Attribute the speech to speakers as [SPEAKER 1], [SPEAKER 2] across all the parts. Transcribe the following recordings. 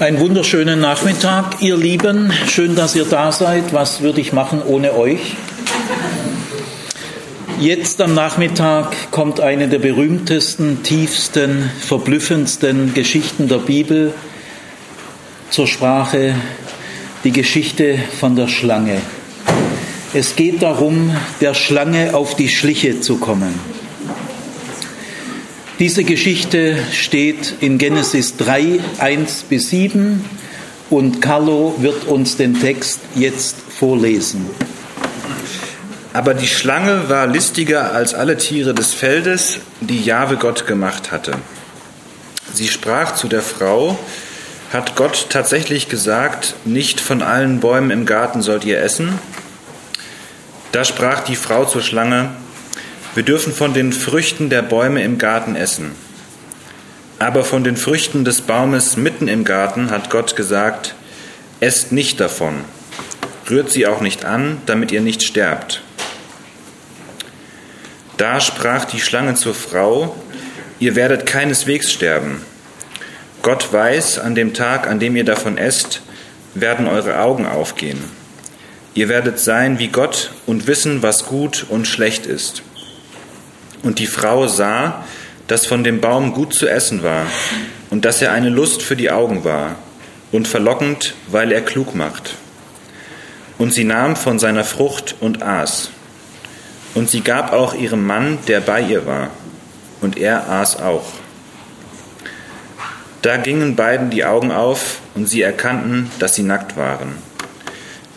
[SPEAKER 1] Einen wunderschönen Nachmittag, ihr Lieben. Schön, dass ihr da seid. Was würde ich machen ohne euch? Jetzt am Nachmittag kommt eine der berühmtesten, tiefsten, verblüffendsten Geschichten der Bibel zur Sprache, die Geschichte von der Schlange. Es geht darum, der Schlange auf die Schliche zu kommen. Diese Geschichte steht in Genesis 3, 1 bis 7 und Carlo wird uns den Text jetzt vorlesen.
[SPEAKER 2] Aber die Schlange war listiger als alle Tiere des Feldes, die Jahwe Gott gemacht hatte. Sie sprach zu der Frau, hat Gott tatsächlich gesagt, nicht von allen Bäumen im Garten sollt ihr essen? Da sprach die Frau zur Schlange, wir dürfen von den Früchten der Bäume im Garten essen. Aber von den Früchten des Baumes mitten im Garten hat Gott gesagt, esst nicht davon, rührt sie auch nicht an, damit ihr nicht sterbt. Da sprach die Schlange zur Frau, ihr werdet keineswegs sterben. Gott weiß, an dem Tag, an dem ihr davon esst, werden eure Augen aufgehen. Ihr werdet sein wie Gott und wissen, was gut und schlecht ist. Und die Frau sah, dass von dem Baum gut zu essen war und dass er eine Lust für die Augen war und verlockend, weil er klug macht. Und sie nahm von seiner Frucht und aß. Und sie gab auch ihrem Mann, der bei ihr war, und er aß auch. Da gingen beiden die Augen auf, und sie erkannten, dass sie nackt waren.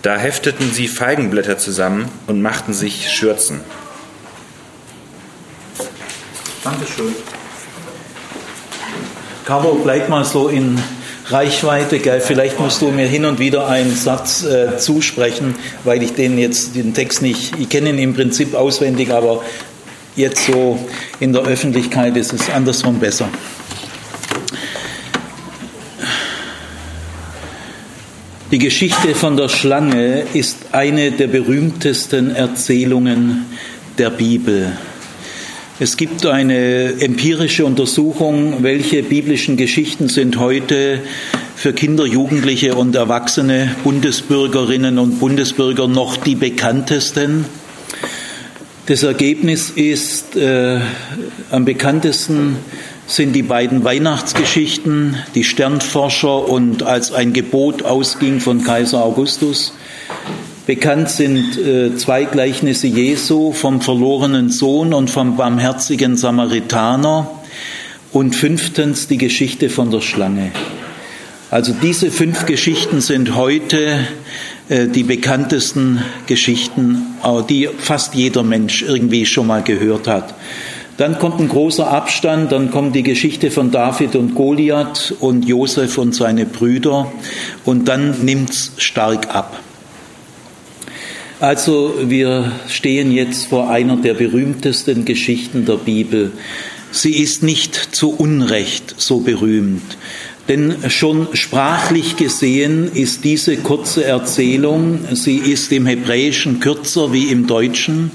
[SPEAKER 2] Da hefteten sie Feigenblätter zusammen und machten sich Schürzen.
[SPEAKER 1] Dankeschön. Caro, bleib mal so in Reichweite, gell? Vielleicht musst du mir hin und wieder einen Satz äh, zusprechen, weil ich den jetzt, den Text nicht, ich kenne ihn im Prinzip auswendig, aber jetzt so in der Öffentlichkeit ist es andersrum besser. Die Geschichte von der Schlange ist eine der berühmtesten Erzählungen der Bibel. Es gibt eine empirische Untersuchung, welche biblischen Geschichten sind heute für Kinder, Jugendliche und erwachsene Bundesbürgerinnen und Bundesbürger noch die bekanntesten. Das Ergebnis ist, äh, am bekanntesten sind die beiden Weihnachtsgeschichten, die Sternforscher und als ein Gebot ausging von Kaiser Augustus. Bekannt sind äh, zwei Gleichnisse Jesu vom verlorenen Sohn und vom barmherzigen Samaritaner und fünftens die Geschichte von der Schlange. Also diese fünf Geschichten sind heute äh, die bekanntesten Geschichten, die fast jeder Mensch irgendwie schon mal gehört hat. Dann kommt ein großer Abstand, dann kommt die Geschichte von David und Goliath und Josef und seine Brüder und dann nimmt's stark ab. Also wir stehen jetzt vor einer der berühmtesten Geschichten der Bibel. Sie ist nicht zu Unrecht so berühmt. Denn schon sprachlich gesehen ist diese kurze Erzählung, sie ist im Hebräischen kürzer wie im Deutschen.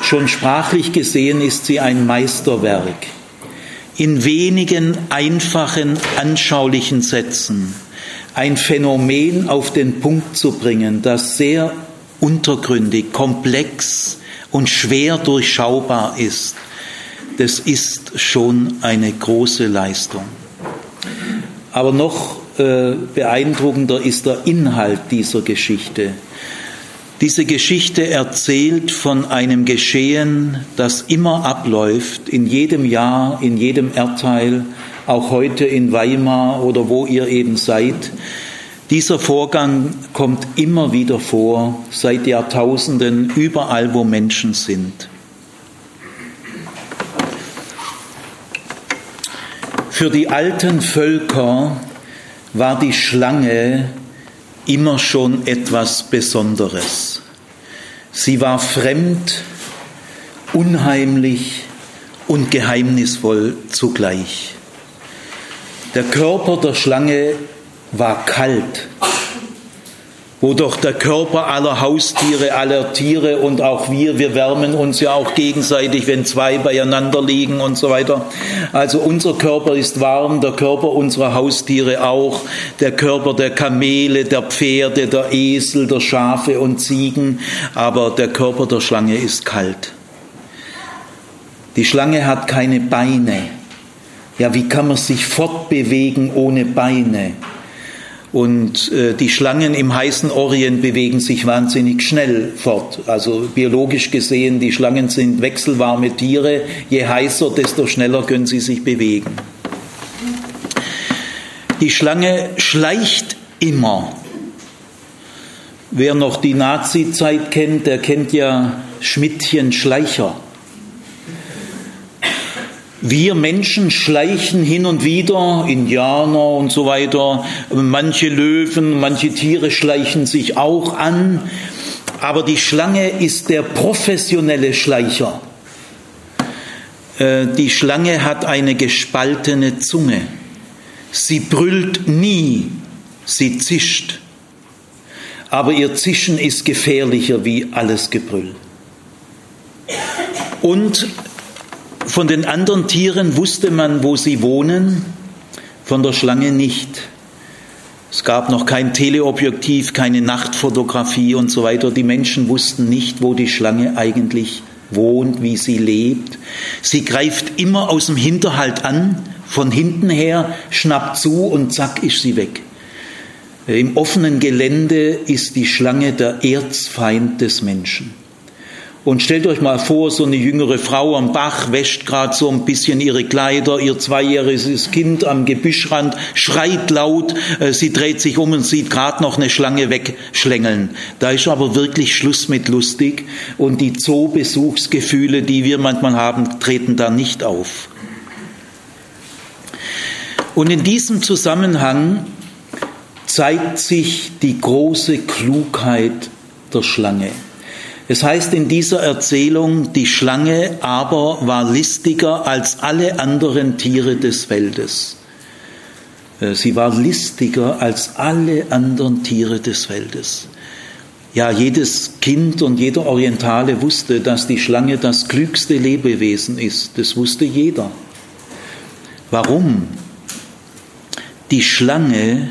[SPEAKER 1] Schon sprachlich gesehen ist sie ein Meisterwerk. In wenigen einfachen, anschaulichen Sätzen ein Phänomen auf den Punkt zu bringen, das sehr untergründig, komplex und schwer durchschaubar ist, das ist schon eine große Leistung. Aber noch äh, beeindruckender ist der Inhalt dieser Geschichte. Diese Geschichte erzählt von einem Geschehen, das immer abläuft, in jedem Jahr, in jedem Erdteil, auch heute in Weimar oder wo ihr eben seid. Dieser Vorgang kommt immer wieder vor, seit Jahrtausenden, überall, wo Menschen sind. Für die alten Völker war die Schlange immer schon etwas Besonderes. Sie war fremd, unheimlich und geheimnisvoll zugleich. Der Körper der Schlange war kalt wo doch der Körper aller Haustiere, aller Tiere und auch wir, wir wärmen uns ja auch gegenseitig, wenn zwei beieinander liegen und so weiter. Also unser Körper ist warm, der Körper unserer Haustiere auch, der Körper der Kamele, der Pferde, der Esel, der Schafe und Ziegen, aber der Körper der Schlange ist kalt. Die Schlange hat keine Beine. Ja, wie kann man sich fortbewegen ohne Beine? Und äh, die Schlangen im heißen Orient bewegen sich wahnsinnig schnell fort. Also biologisch gesehen, die Schlangen sind wechselwarme Tiere. Je heißer, desto schneller können sie sich bewegen. Die Schlange schleicht immer. Wer noch die Nazi-Zeit kennt, der kennt ja Schmidtchen Schleicher. Wir Menschen schleichen hin und wieder, Indianer und so weiter, manche Löwen, manche Tiere schleichen sich auch an, aber die Schlange ist der professionelle Schleicher. Äh, die Schlange hat eine gespaltene Zunge. Sie brüllt nie, sie zischt. Aber ihr Zischen ist gefährlicher wie alles Gebrüll. Und von den anderen Tieren wusste man, wo sie wohnen, von der Schlange nicht. Es gab noch kein Teleobjektiv, keine Nachtfotografie und so weiter. Die Menschen wussten nicht, wo die Schlange eigentlich wohnt, wie sie lebt. Sie greift immer aus dem Hinterhalt an, von hinten her, schnappt zu und zack ist sie weg. Im offenen Gelände ist die Schlange der Erzfeind des Menschen. Und stellt euch mal vor, so eine jüngere Frau am Bach wäscht gerade so ein bisschen ihre Kleider, ihr zweijähriges Kind am Gebüschrand schreit laut, äh, sie dreht sich um und sieht gerade noch eine Schlange wegschlängeln. Da ist aber wirklich Schluss mit lustig und die Zoobesuchsgefühle, die wir manchmal haben, treten da nicht auf. Und in diesem Zusammenhang zeigt sich die große Klugheit der Schlange. Es heißt in dieser Erzählung, die Schlange aber war listiger als alle anderen Tiere des Feldes. Äh, sie war listiger als alle anderen Tiere des Feldes. Ja, jedes Kind und jeder Orientale wusste, dass die Schlange das klügste Lebewesen ist. Das wusste jeder. Warum? Die Schlange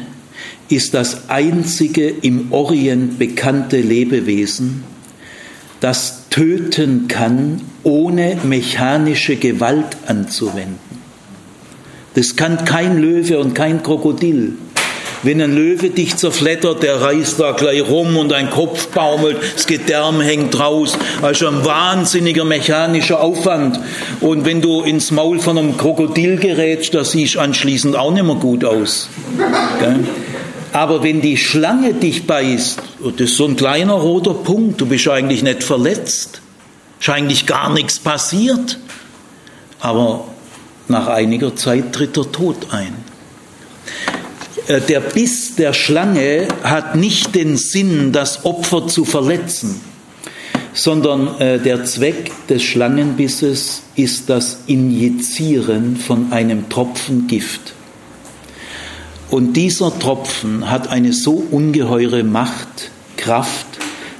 [SPEAKER 1] ist das einzige im Orient bekannte Lebewesen, das töten kann, ohne mechanische Gewalt anzuwenden. Das kann kein Löwe und kein Krokodil. Wenn ein Löwe dich zerflettert, der reißt da gleich rum und ein Kopf baumelt, das Gedärm hängt raus. Also ein wahnsinniger mechanischer Aufwand. Und wenn du ins Maul von einem Krokodil gerätst, da siehst anschließend auch nicht mehr gut aus. Aber wenn die Schlange dich beißt, das ist so ein kleiner roter Punkt, du bist eigentlich nicht verletzt, ist eigentlich gar nichts passiert, aber nach einiger Zeit tritt der Tod ein. Äh, der Biss der Schlange hat nicht den Sinn, das Opfer zu verletzen, sondern äh, der Zweck des Schlangenbisses ist das Injizieren von einem Tropfen Gift. Und dieser Tropfen hat eine so ungeheure Macht, Kraft,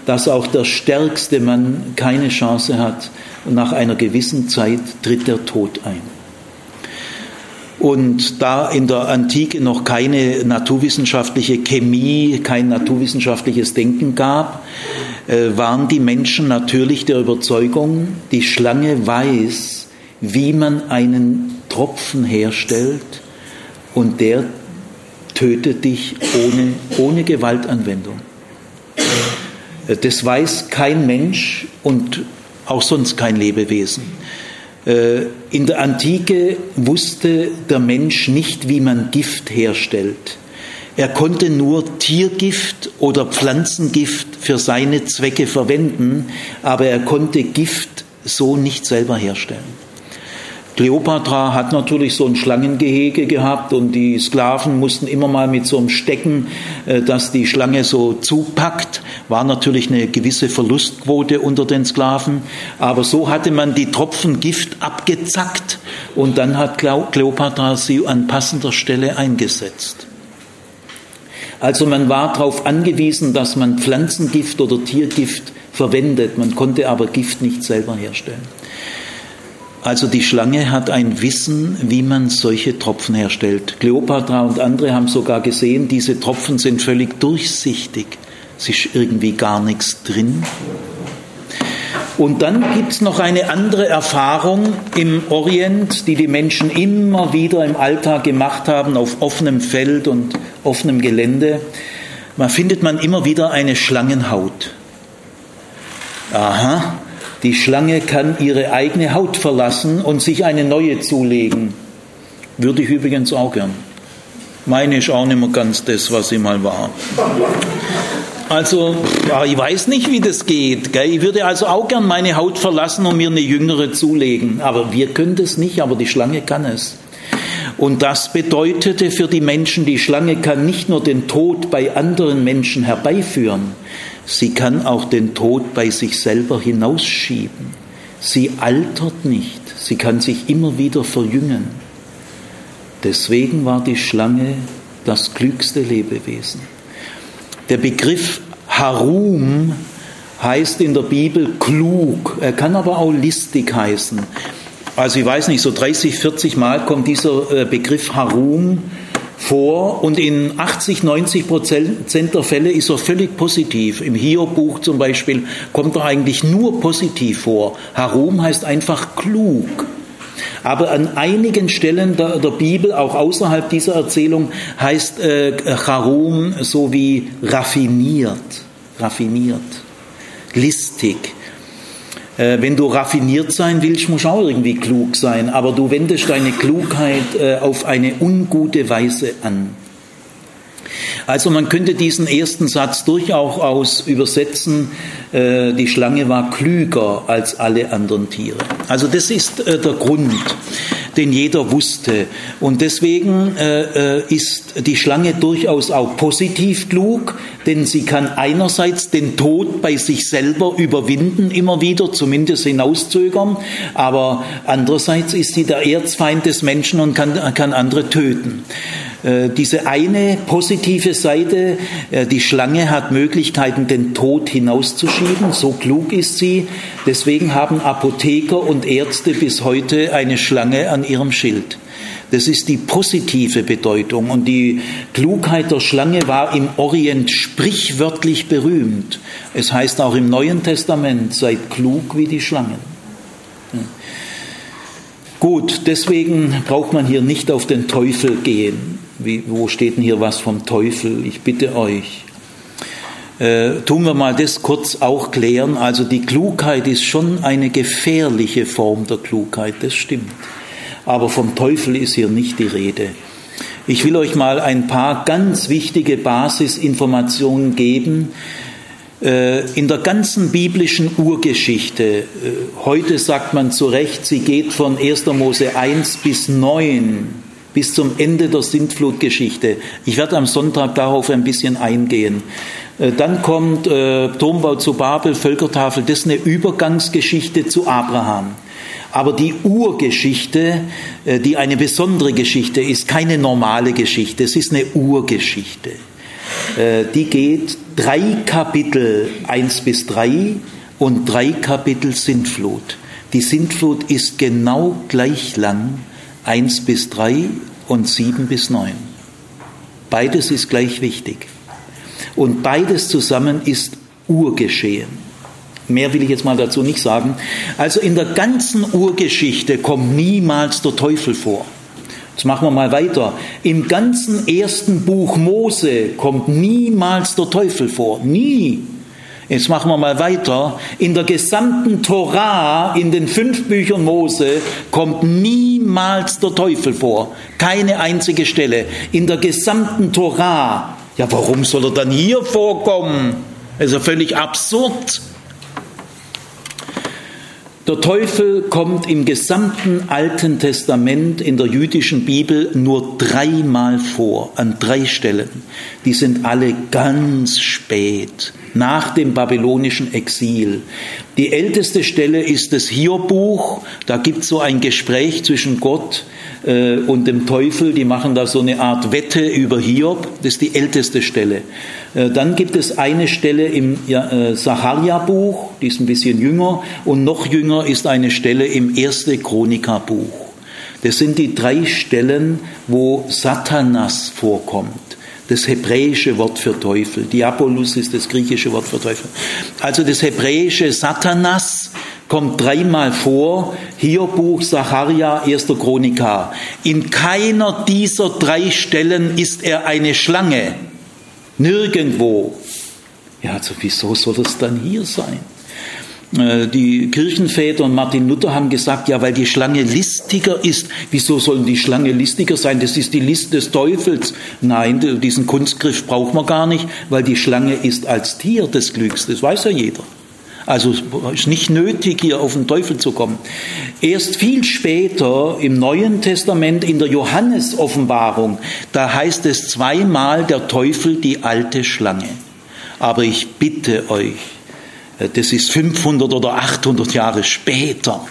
[SPEAKER 1] dass auch der stärkste Mann keine Chance hat. Und nach einer gewissen Zeit tritt der Tod ein. Und da in der Antike noch keine naturwissenschaftliche Chemie, kein naturwissenschaftliches Denken gab, äh, waren die Menschen natürlich der Überzeugung, die Schlange weiß, wie man einen Tropfen herstellt und der tötet dich ohne, ohne Gewaltanwendung. Das weiß kein Mensch und auch sonst kein Lebewesen. Äh, in der Antike wusste der Mensch nicht, wie man Gift herstellt. Er konnte nur Tiergift oder Pflanzengift für seine Zwecke verwenden, aber er konnte Gift so nicht selber herstellen. Kleopatra hat natürlich so ein Schlangengehege gehabt und die Sklaven mussten immer mal mit so einem Stecken, äh, das die Schlange so zupackt, war natürlich eine gewisse Verlustquote unter den Sklaven, aber so hatte man die Tropfen Gift abgezackt und dann hat Kleopatra sie an passender Stelle eingesetzt. Also man war darauf angewiesen, dass man Pflanzengift oder Tiergift verwendet. Man konnte aber Gift nicht selber herstellen. Also die Schlange hat ein Wissen, wie man solche Tropfen herstellt. Kleopatra und andere haben sogar gesehen, diese Tropfen sind völlig durchsichtig. Es ist irgendwie gar nichts drin. Und dann gibt es noch eine andere Erfahrung im Orient, die die Menschen immer wieder im Alltag gemacht haben, auf offenem Feld und offenem Gelände. Da findet man immer wieder eine Schlangenhaut. Aha, die Schlange kann ihre eigene Haut verlassen und sich eine neue zulegen. Würde ich übrigens auch gern. Meine ist auch nicht mehr ganz das, was sie mal war. Also, ja, ich weiß nicht, wie das geht. Gell? Ich würde also auch gern meine Haut verlassen und mir eine jüngere zulegen. Aber wir können das nicht, aber die Schlange kann es. Und das bedeutete für die Menschen, die Schlange kann nicht nur den Tod bei anderen Menschen herbeiführen, sie kann auch den Tod bei sich selber hinausschieben. Sie altert nicht, sie kann sich immer wieder verjüngen. Deswegen war die Schlange das klügste Lebewesen. Der Begriff Harum heißt in der Bibel klug, er kann aber auch listig heißen. Also ich weiß nicht, so 30, 40 Mal kommt dieser äh, Begriff Harum vor und in 80, 90 Prozent der Fälle ist er völlig positiv. Im Hiob-Buch zum Beispiel kommt er eigentlich nur positiv vor. Harum heißt einfach klug. Aber an einigen Stellen der, der Bibel, auch außerhalb dieser Erzählung, heißt äh, Charum so wie raffiniert, raffiniert, listig. Äh, wenn du raffiniert sein willst, musst du auch irgendwie klug sein, aber du wendest deine Klugheit äh, auf eine ungute Weise an. Also man könnte diesen ersten Satz durchaus übersetzen, äh, die Schlange war klüger als alle anderen Tiere. Also das ist äh, der Grund, den jeder wusste. Und deswegen äh, ist die Schlange durchaus auch positiv klug, denn sie kann einerseits den Tod bei sich selber überwinden, immer wieder, zumindest hinauszögern, aber andererseits ist sie der Erzfeind des Menschen und kann, kann andere töten. Äh, diese eine positive Seite, äh, die Schlange hat Möglichkeiten, den Tod hinauszuschieben, so klug ist sie. Deswegen haben Apotheker und Ärzte bis heute eine Schlange an ihrem Schild. Das ist die positive Bedeutung. Und die Klugheit der Schlange war im Orient sprichwörtlich berühmt. Es heißt auch im Neuen Testament, seid klug wie die Schlangen. Gut, deswegen braucht man hier nicht auf den Teufel gehen. Wie, wo steht denn hier was vom Teufel? Ich bitte euch. Äh, tun wir mal das kurz auch klären. Also die Klugheit ist schon eine gefährliche Form der Klugheit, das stimmt. Aber vom Teufel ist hier nicht die Rede. Ich will euch mal ein paar ganz wichtige Basisinformationen geben. Äh, in der ganzen biblischen Urgeschichte, äh, heute sagt man zu Recht, sie geht von 1. Mose 1 bis 9 bis zum Ende der Sintflutgeschichte. Ich werde am Sonntag darauf ein bisschen eingehen. Äh, dann kommt äh, Turmbau zu Babel, Völkertafel, das ist eine Übergangsgeschichte zu Abraham. Aber die Urgeschichte, äh, die eine besondere Geschichte ist, keine normale Geschichte, es ist eine Urgeschichte. Äh, die geht drei Kapitel, eins bis drei und drei Kapitel Sintflut. Die Sintflut ist genau gleich lang 1 bis 3 und 7 bis 9. Beides ist gleich wichtig. Und beides zusammen ist Urgeschehen. Mehr will ich jetzt mal dazu nicht sagen. Also in der ganzen Urgeschichte kommt niemals der Teufel vor. Jetzt machen wir mal weiter. Im ganzen ersten Buch Mose kommt niemals der Teufel vor. Nie. Jetzt machen wir mal weiter. In der gesamten Torah, in den fünf Büchern Mose, kommt niemals der Teufel vor. Keine einzige Stelle. In der gesamten Torah. Ja, warum soll er dann hier vorkommen? Das ist ja völlig absurd. Der Teufel kommt im gesamten Alten Testament in der jüdischen Bibel nur dreimal vor, an drei Stellen. Die sind alle ganz spät, nach dem babylonischen Exil. Die älteste Stelle ist das Hiob-Buch. Da gibt es so ein Gespräch zwischen Gott äh, und dem Teufel. Die machen da so eine Art Wette über Hiob. Das ist die älteste Stelle. Äh, dann gibt es eine Stelle im ja, äh, Sacharia-Buch, die ist ein bisschen jünger. Und noch jünger ist eine Stelle im Erste Chroniker-Buch. Das sind die drei Stellen, wo Satanas vorkommt das hebräische Wort für Teufel. Diabolus ist das griechische Wort für Teufel. Also das hebräische Satanas kommt dreimal vor. Hiob-Buch, Sacharia, 1. Chronika. In keiner dieser drei Stellen ist er eine Schlange. Nirgendwo. Ja, also wieso soll es dann hier sein? Äh, die Kirchenväter und Martin Luther haben gesagt, ja, weil die Schlange listiger ist. Wieso sollen die Schlange listiger sein? Das ist die List des Teufels. Nein, diesen Kunstgriff braucht man gar nicht, weil die Schlange ist als Tier des Glücks. Das weiß ja jeder. Also es ist nicht nötig, hier auf den Teufel zu kommen. Erst viel später im Neuen Testament, in der Johannes-Offenbarung, da heißt es zweimal der Teufel die alte Schlange. Aber ich bitte euch, äh, das ist 500 oder 800 Jahre später,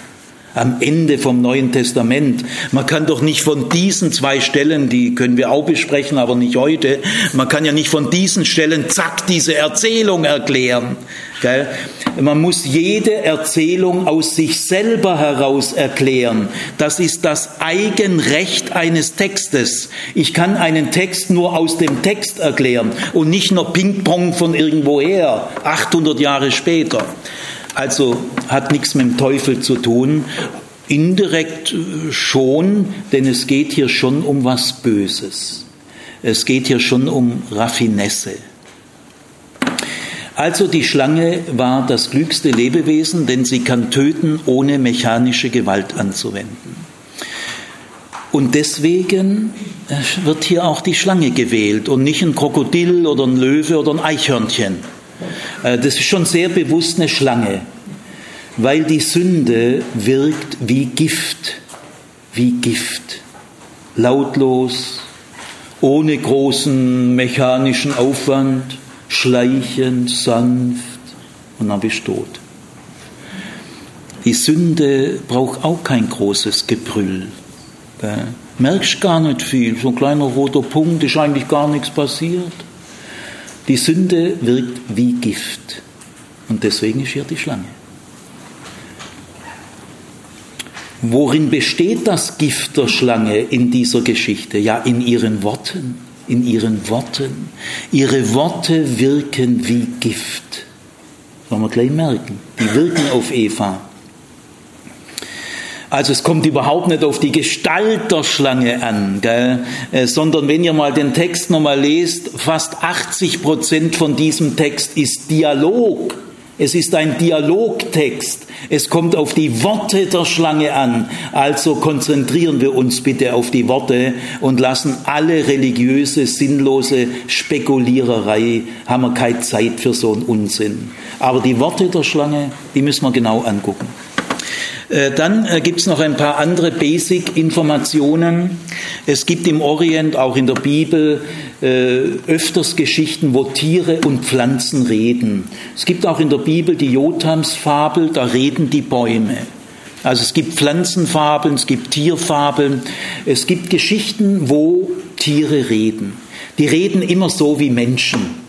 [SPEAKER 1] am Ende vom Neuen Testament. Man kann doch nicht von diesen zwei Stellen, die können wir auch besprechen, aber nicht heute, man kann ja nicht von diesen Stellen, zack, diese Erzählung erklären. Gell? Man muss jede Erzählung aus sich selber heraus erklären. Das ist das Eigenrecht eines Textes. Ich kann einen Text nur aus dem Text erklären und nicht nur Ping-Pong von irgendwoher, 800 Jahre später. Also hat nichts mit dem Teufel zu tun. Indirekt schon, denn es geht hier schon um was Böses. Es geht hier schon um Raffinesse. Also die Schlange war das klügste Lebewesen, denn sie kann töten, ohne mechanische Gewalt anzuwenden. Und deswegen äh, wird hier auch die Schlange gewählt und nicht ein Krokodil oder ein Löwe oder ein Eichhörnchen. Äh, das ist schon sehr bewusst eine Schlange, weil die Sünde wirkt wie Gift, wie Gift, lautlos, ohne großen mechanischen Aufwand schleichend, sanft und dann bist du tot. Die Sünde braucht auch kein großes Gebrüll. Merkst gar nicht viel, so ein kleiner roter Punkt, ist eigentlich gar nichts passiert. Die Sünde wirkt wie Gift und deswegen ist hier die Schlange. Worin besteht das Gift der Schlange in dieser Geschichte? Ja, in ihren Worten in ihren Worten. Ihre Worte wirken wie Gift. Das wollen wir gleich merken. Die wirken auf Eva. Also es kommt überhaupt nicht auf die Gestalt der Schlange an, gell? Äh, sondern wenn ihr mal den Text nochmal lest, fast 80 Prozent von diesem Text ist Dialog. Es ist ein Dialogtext. Es kommt auf die Worte der Schlange an. Also konzentrieren wir uns bitte auf die Worte und lassen alle religiöse, sinnlose Spekuliererei, haben wir keine Zeit für so einen Unsinn. Aber die Worte der Schlange, die müssen wir genau angucken. Äh, dann äh, gibt es noch ein paar andere Basic-Informationen. Es gibt im Orient, auch in der Bibel, äh, öfters Geschichten, wo Tiere und Pflanzen reden. Es gibt auch in der Bibel die Jotams-Fabel, da reden die Bäume. Also es gibt Pflanzenfabeln, es gibt Tierfabeln, es gibt Geschichten, wo Tiere reden. Die reden immer so wie Menschen.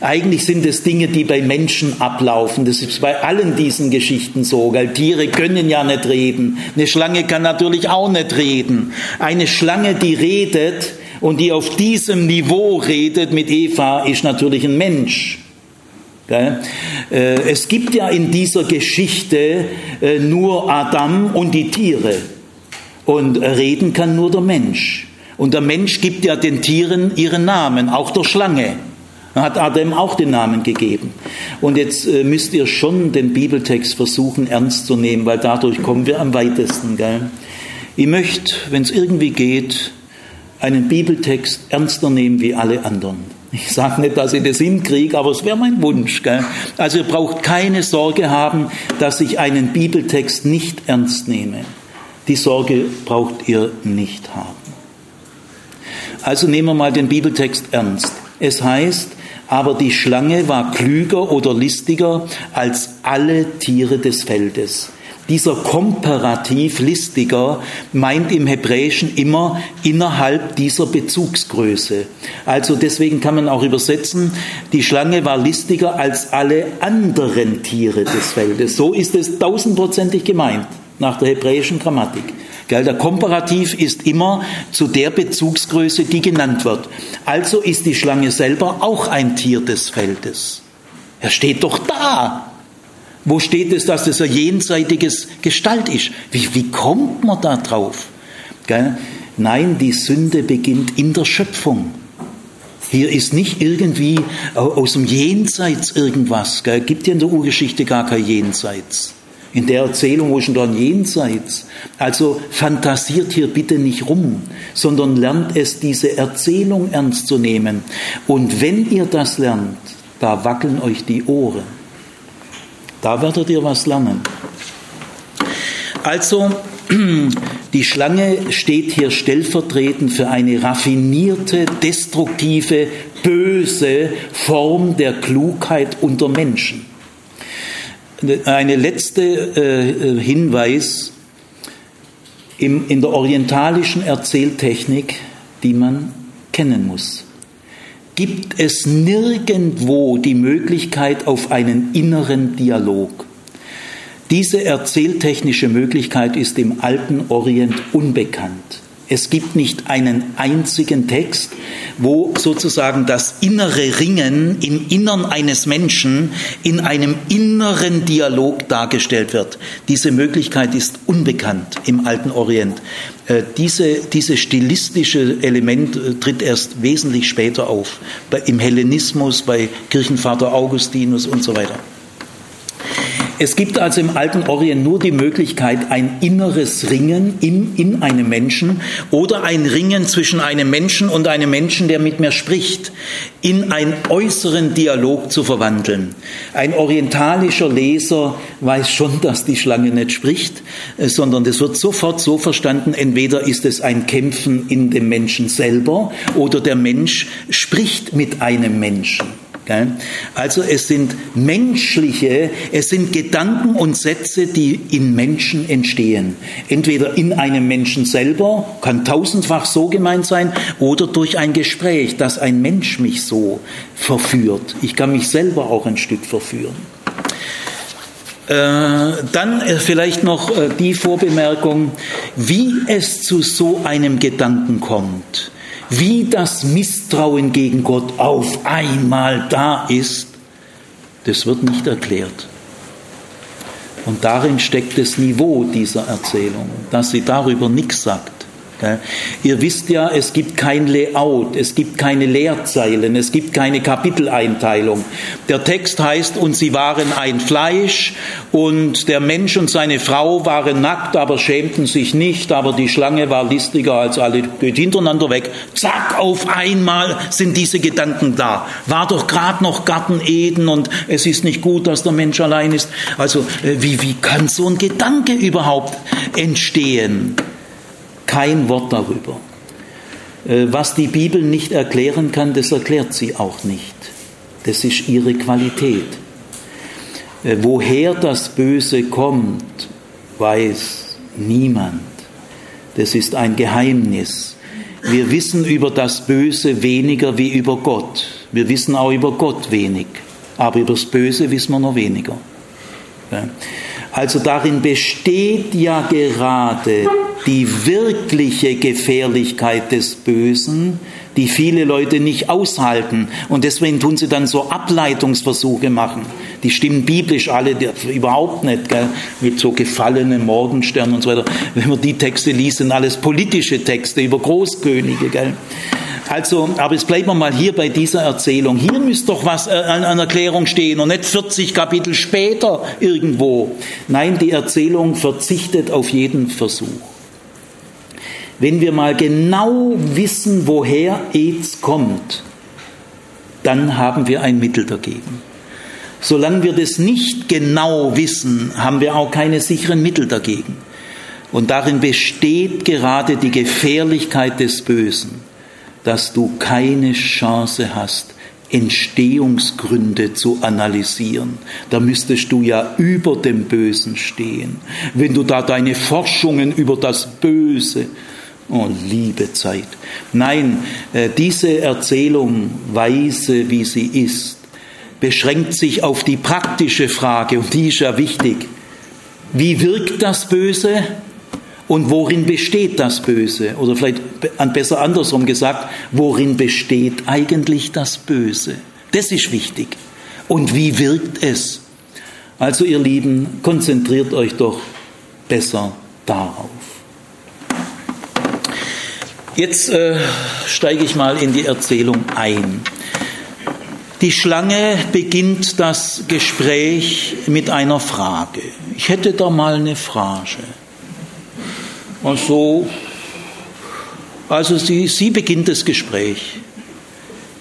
[SPEAKER 1] Eigentlich sind es Dinge, die bei Menschen ablaufen. Das ist bei allen diesen Geschichten so. Tiere können ja nicht reden. Eine Schlange kann natürlich auch nicht reden. Eine Schlange, die redet und die auf diesem Niveau redet mit Eva, ist natürlich ein Mensch. Äh, es gibt ja in dieser Geschichte äh, nur Adam und die Tiere. Und reden kann nur der Mensch. Und der Mensch gibt ja den Tieren ihren Namen, auch der Schlange. Hat Adam auch den Namen gegeben. Und jetzt äh, müsst ihr schon den Bibeltext versuchen ernst zu nehmen, weil dadurch kommen wir am weitesten. Gell? Ich möchte, wenn es irgendwie geht, einen Bibeltext ernster nehmen wie alle anderen. Ich sage nicht, dass ich das hinkriege, aber es wäre mein Wunsch. Gell? Also ihr braucht keine Sorge haben, dass ich einen Bibeltext nicht ernst nehme. Die Sorge braucht ihr nicht haben. Also nehmen wir mal den Bibeltext ernst. Es heißt, aber die Schlange war klüger oder listiger als alle Tiere des Feldes. Dieser Komparativ listiger meint im Hebräischen immer innerhalb dieser Bezugsgröße. Also deswegen kann man auch übersetzen, die Schlange war listiger als alle anderen Tiere des Feldes. So ist es tausendprozentig gemeint nach der hebräischen Grammatik. Der Komparativ ist immer zu der Bezugsgröße, die genannt wird. Also ist die Schlange selber auch ein Tier des Feldes. Er steht doch da. Wo steht es, dass das ein jenseitiges Gestalt ist? Wie, wie kommt man da drauf? Nein, die Sünde beginnt in der Schöpfung. Hier ist nicht irgendwie aus dem Jenseits irgendwas. Es gibt ja in der Urgeschichte gar kein Jenseits. In der Erzählung, wo ist denn da ein Jenseits? Also fantasiert hier bitte nicht rum, sondern lernt es, diese Erzählung ernst zu nehmen. Und wenn ihr das lernt, da wackeln euch die Ohren. Da werdet ihr was lernen. Also, die Schlange steht hier stellvertretend für eine raffinierte, destruktive, böse Form der Klugheit unter Menschen. Eine letzte äh, Hinweis im, in der orientalischen Erzähltechnik, die man kennen muss. Gibt es nirgendwo die Möglichkeit auf einen inneren Dialog? Diese erzähltechnische Möglichkeit ist im alten Orient unbekannt. Es gibt nicht einen einzigen Text, wo sozusagen das innere Ringen im Innern eines Menschen in einem inneren Dialog dargestellt wird. Diese Möglichkeit ist unbekannt im alten Orient. Äh, diese, diese stilistische Element äh, tritt erst wesentlich später auf, im Hellenismus, bei Kirchenvater Augustinus und so weiter. Es gibt also im alten Orient nur die Möglichkeit, ein inneres Ringen in, in einem Menschen oder ein Ringen zwischen einem Menschen und einem Menschen, der mit mir spricht, in einen äußeren Dialog zu verwandeln. Ein orientalischer Leser weiß schon, dass die Schlange nicht spricht, äh, sondern das wird sofort so verstanden, entweder ist es ein Kämpfen in dem Menschen selber oder der Mensch spricht mit einem Menschen. Also es sind menschliche, es sind Gedanken und Sätze, die in Menschen entstehen. Entweder in einem Menschen selber, kann tausendfach so gemeint sein, oder durch ein Gespräch, dass ein Mensch mich so verführt. Ich kann mich selber auch ein Stück verführen. Äh, dann äh, vielleicht noch äh, die Vorbemerkung, wie es zu so einem Gedanken kommt wie das Misstrauen gegen Gott auf einmal da ist, das wird nicht erklärt. Und darin steckt das Niveau dieser Erzählung, dass sie darüber nichts sagt. Ihr wisst ja, es gibt kein Layout, es gibt keine Leerzeilen, es gibt keine Kapiteleinteilung. Der Text heißt, und sie waren ein Fleisch und der Mensch und seine Frau waren nackt, aber schämten sich nicht, aber die Schlange war listiger als alle, geht hintereinander weg. Zack, auf einmal sind diese Gedanken da. War doch gerade noch Garten Eden und es ist nicht gut, dass der Mensch allein ist. Also äh, wie, wie kann so ein Gedanke überhaupt entstehen? Kein Wort darüber. Äh, was die Bibel nicht erklären kann, das erklärt sie auch nicht. Das ist ihre Qualität. Äh, woher das Böse kommt, weiß niemand. Das ist ein Geheimnis. Wir wissen über das Böse weniger wie über Gott. Wir wissen auch über Gott wenig. Aber über das Böse wissen wir noch weniger. Also darin besteht ja gerade die wirkliche Gefährlichkeit des Bösen, die viele Leute nicht aushalten. Und deswegen tun sie dann so Ableitungsversuche machen. Die stimmen biblisch alle überhaupt nicht, gell? mit so gefallenen Morgensternen und so weiter. Wenn man die Texte liest, sind alles politische Texte über Großkönige. Gell? Also, aber jetzt bleiben wir mal hier bei dieser Erzählung. Hier müsste doch was äh, an Erklärung stehen und nicht 40 Kapitel später irgendwo. Nein, die Erzählung verzichtet auf jeden Versuch. Wenn wir mal genau wissen, woher AIDS kommt, dann haben wir ein Mittel dagegen. Solange wir das nicht genau wissen, haben wir auch keine sicheren Mittel dagegen. Und darin besteht gerade die Gefährlichkeit des Bösen, dass du keine Chance hast, Entstehungsgründe zu analysieren. Da müsstest du ja über dem Bösen stehen. Wenn du da deine Forschungen über das Böse, oh liebe Zeit. Nein, äh, diese Erzählung, weise wie sie ist, beschränkt sich auf die praktische Frage, und die ist ja wichtig. Wie wirkt das Böse? Und worin besteht das Böse? Oder vielleicht besser andersrum gesagt, worin besteht eigentlich das Böse? Das ist wichtig. Und wie wirkt es? Also ihr Lieben, konzentriert euch doch besser darauf. Jetzt äh, steige ich mal in die Erzählung ein. Die Schlange beginnt das Gespräch mit einer Frage. Ich hätte da mal eine Frage. Und so, also sie, sie beginnt das Gespräch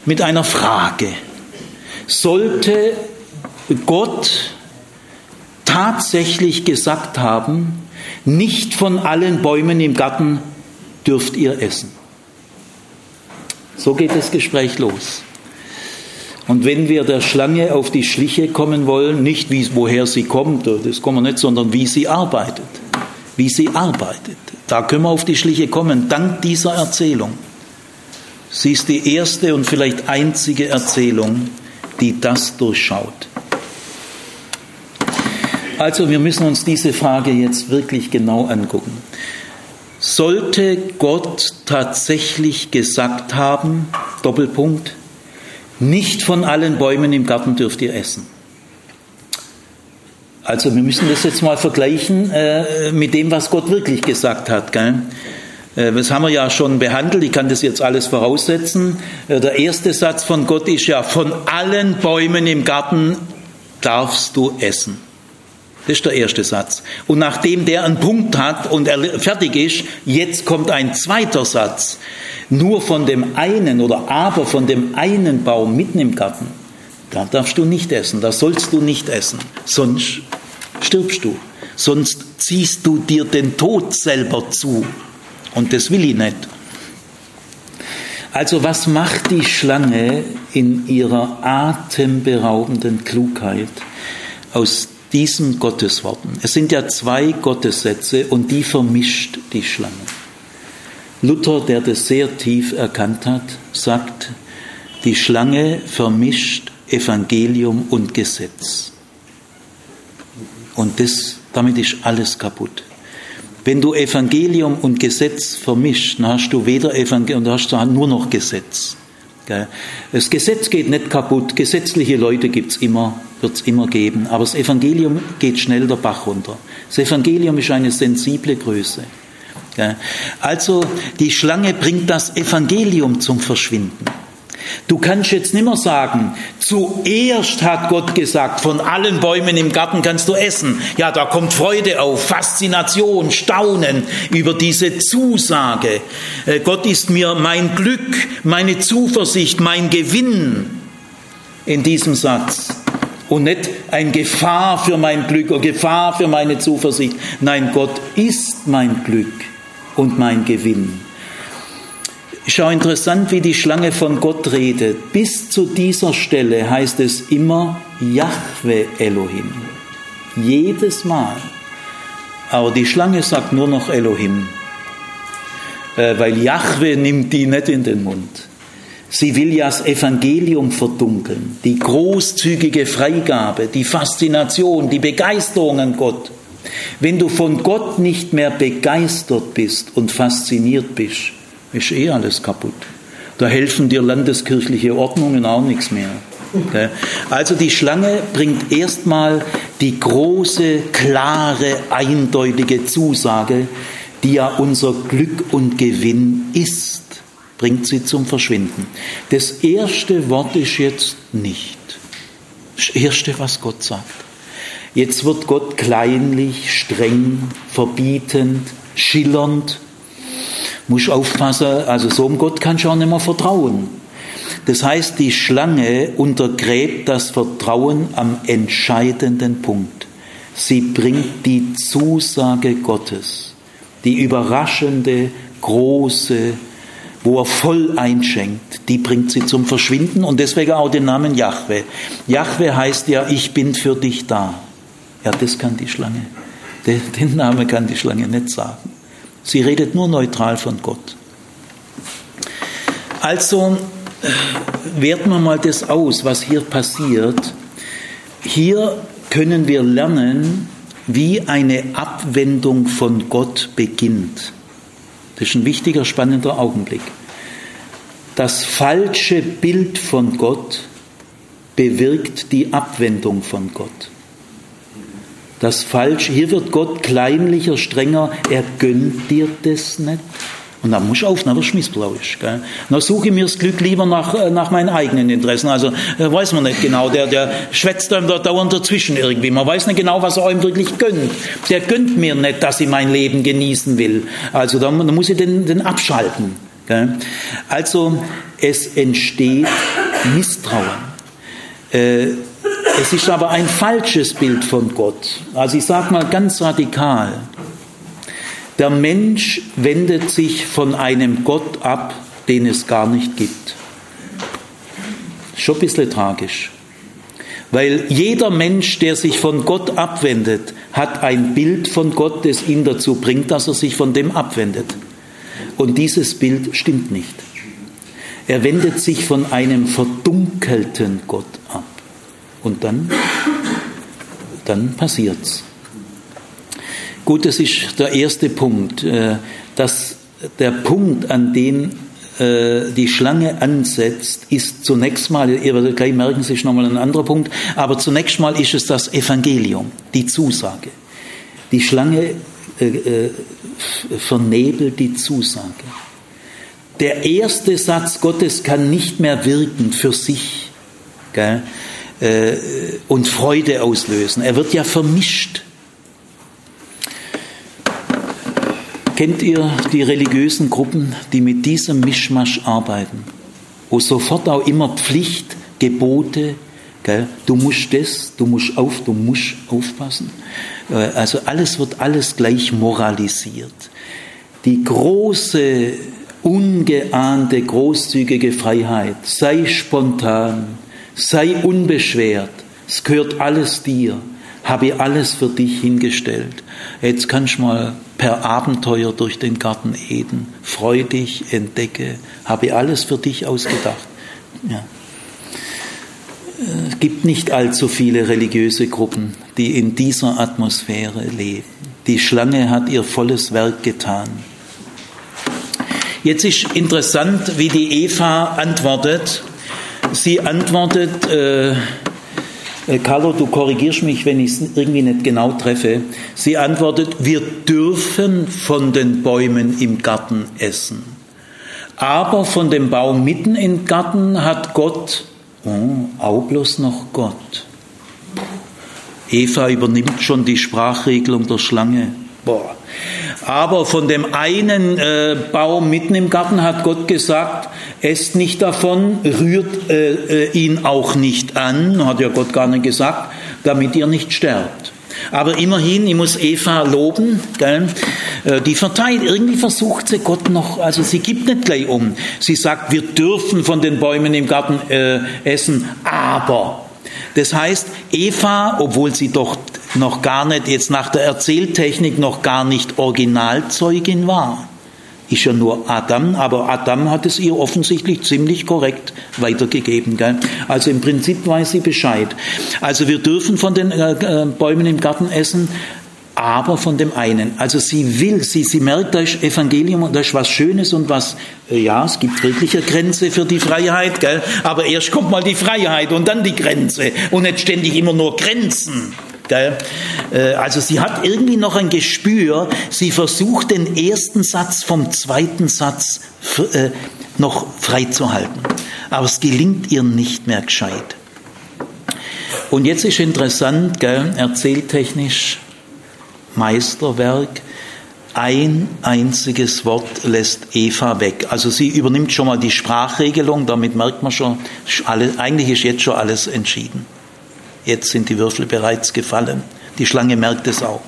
[SPEAKER 1] mit einer Frage. Sollte Gott tatsächlich gesagt haben, nicht von allen Bäumen im Garten dürft ihr essen. So geht das Gespräch los. Und wenn wir der Schlange auf die Schliche kommen wollen, nicht wie, woher sie kommt, das kommen wir nicht, sondern wie sie arbeitet, wie sie arbeitet. Da können wir auf die Schliche kommen, dank dieser Erzählung. Sie ist die erste und vielleicht einzige Erzählung, die das durchschaut. Also wir müssen uns diese Frage jetzt wirklich genau angucken. Sollte Gott tatsächlich gesagt haben, Doppelpunkt, nicht von allen Bäumen im Garten dürft ihr essen? Also wir müssen das jetzt mal vergleichen äh, mit dem, was Gott wirklich gesagt hat. Gell? Äh, das haben wir ja schon behandelt, ich kann das jetzt alles voraussetzen. Äh, der erste Satz von Gott ist ja, von allen Bäumen im Garten darfst du essen. Das ist der erste Satz. Und nachdem der einen Punkt hat und er fertig ist, jetzt kommt ein zweiter Satz. Nur von dem einen oder aber von dem einen Baum mitten im Garten, da darfst du nicht essen, da sollst du nicht essen, sonst stirbst du. Sonst ziehst du dir den Tod selber zu. Und das will ich nicht. Also was macht die Schlange in ihrer atemberaubenden Klugheit aus diesen Gottesworten? Es sind ja zwei Gottessätze und die vermischt die Schlange. Luther, der das sehr tief erkannt hat, sagt, die Schlange vermischt Evangelium und Gesetz. Und das, damit ist alles kaputt. Wenn du Evangelium und Gesetz vermischst, dann hast du weder Evangelium, dann hast du nur noch Gesetz. Das Gesetz geht nicht kaputt, gesetzliche Leute gibt es immer, wird es immer geben, aber das Evangelium geht schnell der Bach runter. Das Evangelium ist eine sensible Größe. Also die Schlange bringt das Evangelium zum Verschwinden. Du kannst jetzt nicht mehr sagen, zuerst hat Gott gesagt, von allen Bäumen im Garten kannst du essen. Ja, da kommt Freude auf, Faszination, Staunen über diese Zusage. Äh, Gott ist mir mein Glück, meine Zuversicht, mein Gewinn in diesem Satz. Und nicht ein Gefahr für mein Glück oder Gefahr für meine Zuversicht. Nein, Gott ist mein Glück und mein Gewinn. Schau interessant, wie die Schlange von Gott redet. Bis zu dieser Stelle heißt es immer Yahweh Elohim. Jedes Mal. Aber die Schlange sagt nur noch Elohim. Äh, weil Yahweh nimmt die nicht in den Mund. Sie will ja das Evangelium verdunkeln, die großzügige Freigabe, die Faszination, die Begeisterung an Gott. Wenn du von Gott nicht mehr begeistert bist und fasziniert bist, ist eh alles kaputt. Da helfen dir landeskirchliche Ordnungen auch nichts mehr. Also die Schlange bringt erstmal die große, klare, eindeutige Zusage, die ja unser Glück und Gewinn ist, bringt sie zum Verschwinden. Das erste Wort ist jetzt nicht. Das erste, was Gott sagt. Jetzt wird Gott kleinlich, streng, verbietend, schillernd, muss aufpassen, also so einem Gott kannst du auch nicht mehr vertrauen. Das heißt, die Schlange untergräbt das Vertrauen am entscheidenden Punkt. Sie bringt die Zusage Gottes, die überraschende, große, wo er voll einschenkt, die bringt sie zum Verschwinden und deswegen auch den Namen Jahwe. Jahwe heißt ja, ich bin für dich da. Ja, das kann die Schlange. Den Namen kann die Schlange nicht sagen. Sie redet nur neutral von Gott. Also werten wir mal das aus, was hier passiert. Hier können wir lernen, wie eine Abwendung von Gott beginnt. Das ist ein wichtiger, spannender Augenblick. Das falsche Bild von Gott bewirkt die Abwendung von Gott. Das Falsche, hier wird Gott kleinlicher, strenger, er gönnt dir das nicht. Und dann muss ich auf, dann wirst du missbrauchisch. Gell? Dann suche ich mir das Glück lieber nach, äh, nach meinen eigenen Interessen. Also äh, weiß man nicht genau, der, der schwätzt einem da dauernd dazwischen irgendwie. Man weiß nicht genau, was er einem wirklich gönnt. Der gönnt mir nicht, dass ich mein Leben genießen will. Also dann, dann muss ich den, den abschalten. Gell? Also es entsteht Misstrauen. Äh, es ist aber ein falsches Bild von Gott. Also ich sage mal ganz radikal. Der Mensch wendet sich von einem Gott ab, den es gar nicht gibt. Schon ein bisschen tragisch. Weil jeder Mensch, der sich von Gott abwendet, hat ein Bild von Gott, das ihn dazu bringt, dass er sich von dem abwendet. Und dieses Bild stimmt nicht. Er wendet sich von einem verdunkelten Gott ab. Und dann, dann passiert's. Gut, das ist der erste Punkt, äh, dass der Punkt, an dem äh, die Schlange ansetzt, ist zunächst mal, ihr werdet gleich merken, es ist nochmal ein anderer Punkt, aber zunächst mal ist es das Evangelium, die Zusage. Die Schlange äh, vernebelt die Zusage. Der erste Satz Gottes kann nicht mehr wirken für sich und Freude auslösen. Er wird ja vermischt Kennt ihr die religiösen Gruppen, die mit diesem Mischmasch arbeiten? Wo sofort auch immer Pflicht, Gebote, gell? du musst das, du musst auf, du musst aufpassen. Äh, also alles wird alles gleich moralisiert. Die große, ungeahnte, großzügige Freiheit, sei spontan, sei unbeschwert, es gehört alles dir, habe alles für dich hingestellt. Jetzt kannst du mal per Abenteuer durch den Garten Eden. Freu dich, entdecke, habe alles für dich ausgedacht. Ja. Es gibt nicht allzu viele religiöse Gruppen, die in dieser Atmosphäre leben. Die Schlange hat ihr volles Werk getan. Jetzt ist interessant, wie die Eva antwortet. Sie antwortet, äh, Carlo, du korrigierst mich, wenn ich es irgendwie nicht genau treffe. Sie antwortet, wir dürfen von den Bäumen im Garten essen. Aber von dem Baum mitten im Garten hat Gott, oh, auch bloß noch Gott. Eva übernimmt schon die Sprachregelung der Schlange. Boah. Aber von dem einen äh, Baum mitten im Garten hat Gott gesagt, esst nicht davon, rührt äh, äh, ihn auch nicht an, hat ja Gott gar nicht gesagt, damit ihr nicht sterbt. Aber immerhin, ich muss Eva loben, gell? Äh, die verteilt, irgendwie versucht sie Gott noch, also sie gibt nicht gleich um. Sie sagt, wir dürfen von den Bäumen im Garten äh, essen, aber. Das heißt, Eva, obwohl sie doch noch gar nicht, jetzt nach der Erzähltechnik noch gar nicht Originalzeugin war, ist ja nur Adam, aber Adam hat es ihr offensichtlich ziemlich korrekt weitergegeben. Gell? Also im Prinzip weiß sie Bescheid. Also wir dürfen von den äh, äh, Bäumen im Garten essen, aber von dem einen. Also sie will, sie, sie merkt, da ist Evangelium und da ist was Schönes und was, äh, ja, es gibt wirklich eine Grenze für die Freiheit, gell? aber erst kommt mal die Freiheit und dann die Grenze und nicht ständig immer nur Grenzen. Äh, also sie hat irgendwie noch ein Gespür, sie versucht den ersten Satz vom zweiten Satz äh, noch freizuhalten. Aber es gelingt ihr nicht mehr gescheit. Und jetzt ist interessant, gell, erzähltechnisch Meisterwerk. ein einziges Wort lässt Eva weg. Also sie übernimmt schon mal die Sprachregelung, damit merkt man schon, eigentlich ist jetzt schon alles entschieden. Jetzt sind die Würfel bereits gefallen. Die Schlange merkt es auch.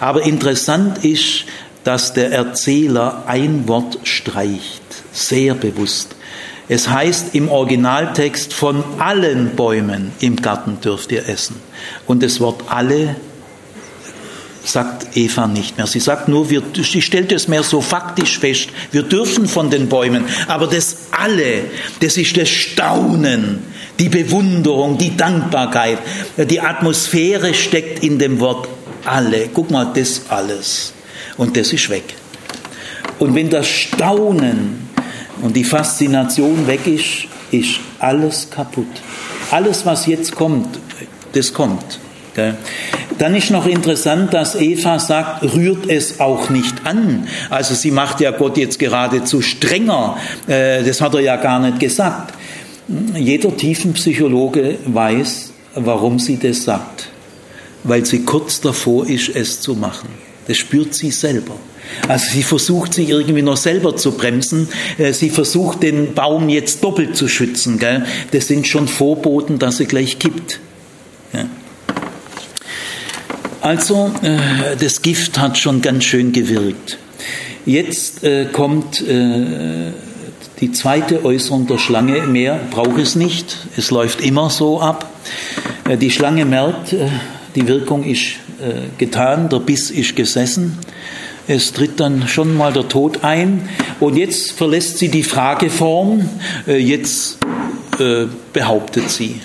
[SPEAKER 1] Aber interessant ist, dass der Erzähler ein Wort streicht, sehr bewusst. Es heißt im Originaltext, von allen Bäumen im Garten dürft ihr essen. Und das Wort alle sagt Eva nicht mehr. Sie sagt nur, wir, sie stellt es mehr so faktisch fest, wir dürfen von den Bäumen, aber das alle, das ist das Staunen, die Bewunderung, die Dankbarkeit. Die Atmosphäre steckt in dem Wort alle. Guck mal, das alles. Und das ist weg. Und wenn das Staunen und die Faszination weg ist, ist alles kaputt. Alles, was jetzt kommt, das kommt. Dann ist noch interessant, dass Eva sagt, rührt es auch nicht an. Also sie macht ja Gott jetzt geradezu strenger. Äh, das hat er ja gar nicht gesagt. Jeder Tiefenpsychologe weiß, warum sie das sagt. Weil sie kurz davor ist, es zu machen. Das spürt sie selber. Also sie versucht sich irgendwie noch selber zu bremsen. Äh, sie versucht den Baum jetzt doppelt zu schützen. Das sind schon Vorboten, dass sie gleich kippt. Also äh, das Gift hat schon ganz schön gewirkt. Jetzt äh, kommt die zweite Äußerung der Schlange. Mehr braucht es nicht. Es läuft immer so ab. Äh, die Schlange merkt, äh, die Wirkung ist äh, getan, der Biss ist gesessen. Es tritt dann schon mal der Tod ein. Und jetzt verlässt sie die Frageform. Jetzt behauptet sie.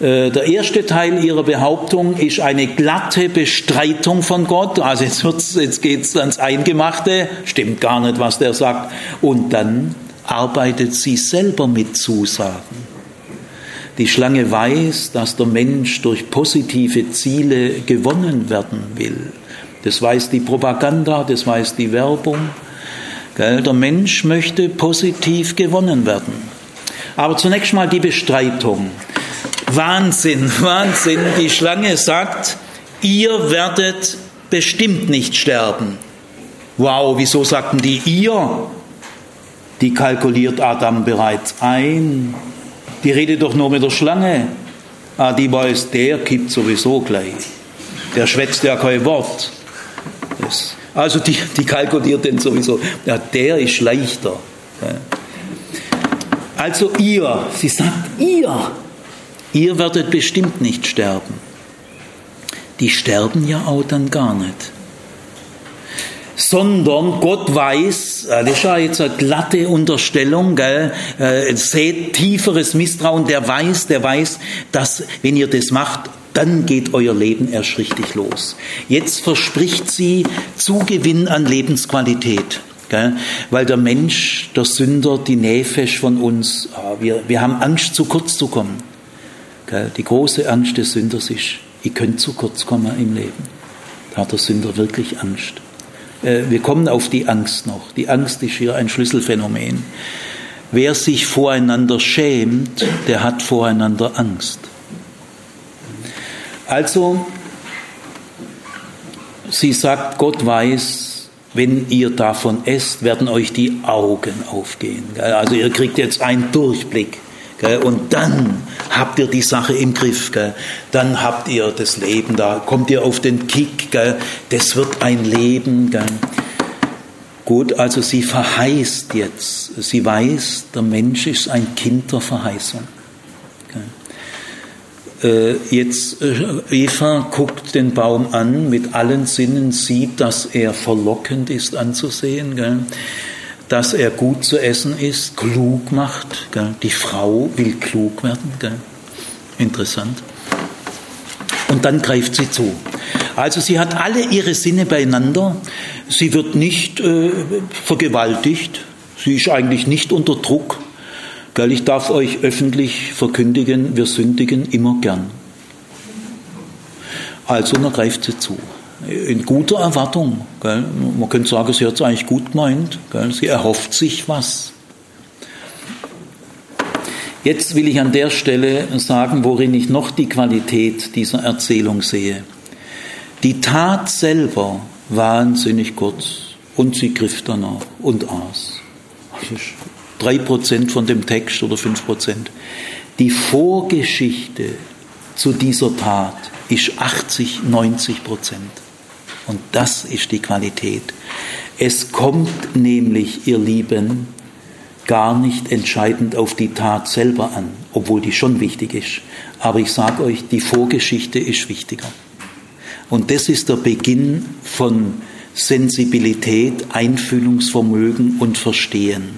[SPEAKER 1] Äh, der erste Teil ihrer Behauptung ist eine glatte Bestreitung von Gott. Also jetzt, jetzt geht's ans Eingemachte, stimmt gar nicht, was der sagt. Und dann arbeitet sie selber mit Zusagen. Die Schlange weiß, dass der Mensch durch positive Ziele gewonnen werden will. Das weiß die Propaganda, das weiß die Werbung. Der Mensch möchte positiv gewonnen werden. Aber zunächst mal die Bestreitung. Wahnsinn, Wahnsinn. Die Schlange sagt, ihr werdet bestimmt nicht sterben. Wow, wieso sagten die ihr? Die kalkuliert Adam bereits ein. Die redet doch nur mit der Schlange. Ah, die weiß, der kippt sowieso gleich. Der schwätzt ja kein Wort. Das, also die, die kalkuliert den sowieso. Ja, der ist leichter. Also ihr, sie sagt ihr, ihr werdet bestimmt nicht sterben. Die sterben ja auch dann gar nicht. Sondern Gott weiß, äh, das ist ja jetzt eine glatte Unterstellung, gell, äh, seht tieferes Misstrauen, der weiß, der weiß, dass wenn ihr das macht, dann geht euer Leben erst richtig los. Jetzt verspricht sie Zugewinn an Lebensqualität. Gell? Weil der Mensch, der Sünder, die Nähe von uns, ah, wir, wir haben Angst, zu kurz zu kommen. Die große Angst des Sünders ist, ich könnte zu kurz kommen im Leben. Da hat der Sünder wirklich Angst. Äh, wir kommen auf die Angst noch. Die Angst ist hier ein Schlüsselphänomen. Wer sich voreinander schämt, der hat voreinander Angst. Also, sie sagt, Gott weiß, wenn ihr davon esst, werden euch die Augen aufgehen. Also ihr kriegt jetzt einen Durchblick und dann habt ihr die Sache im Griff. Dann habt ihr das Leben, da kommt ihr auf den Kick. Das wird ein Leben. Gut, also sie verheißt jetzt. Sie weiß, der Mensch ist ein Kind der Verheißung. Äh, jetzt äh, Eva guckt den Baum an, mit allen Sinnen sieht, dass er verlockend ist anzusehen dass er gut zu essen ist, klug macht. Gell? Die Frau will klug werden. Gell? Interessant. Und dann greift sie zu. Also sie hat alle ihre Sinne beieinander. Sie wird nicht äh, vergewaltigt. Sie ist eigentlich nicht unter Druck. Gell? Ich darf euch öffentlich verkündigen, wir sündigen immer gern. Also dann greift sie zu in guter Erwartung. Gell? Man könnte sagen, sie hat es eigentlich gut gemeint. Gell? Sie erhofft sich was. Jetzt will ich an der Stelle sagen, worin ich noch die Qualität dieser Erzählung sehe. Die Tat selber wahnsinnig kurz. Und sie griff danach und aß. Drei Prozent von dem Text oder fünf Prozent. Die Vorgeschichte zu dieser Tat ist 80, 90 Prozent. Und das ist die Qualität. Es kommt nämlich, ihr Lieben, gar nicht entscheidend auf die Tat selber an, obwohl die schon wichtig ist. Aber ich sage euch, die Vorgeschichte ist wichtiger. Und das ist der Beginn von Sensibilität, Einfühlungsvermögen und Verstehen.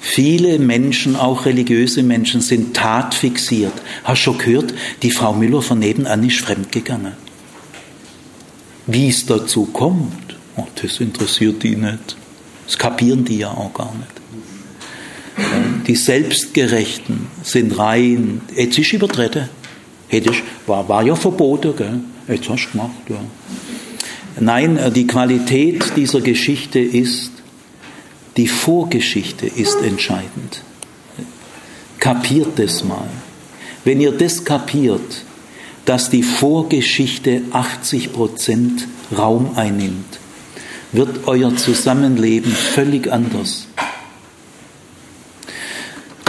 [SPEAKER 1] Viele Menschen, auch religiöse Menschen, sind tatfixiert. Hast du schon gehört, die Frau Müller von nebenan ist fremdgegangen. Wie es dazu kommt, oh, das interessiert die nicht. Das kapieren die ja auch gar nicht. Die Selbstgerechten sind rein. Jetzt ist übertreten. Hätte ich, war, war ja verboten, gell? Jetzt hast du gemacht, ja. Nein, die Qualität dieser Geschichte ist, die Vorgeschichte ist entscheidend. Kapiert das mal. Wenn ihr das kapiert, dass die Vorgeschichte 80 Prozent Raum einnimmt, wird euer Zusammenleben völlig anders.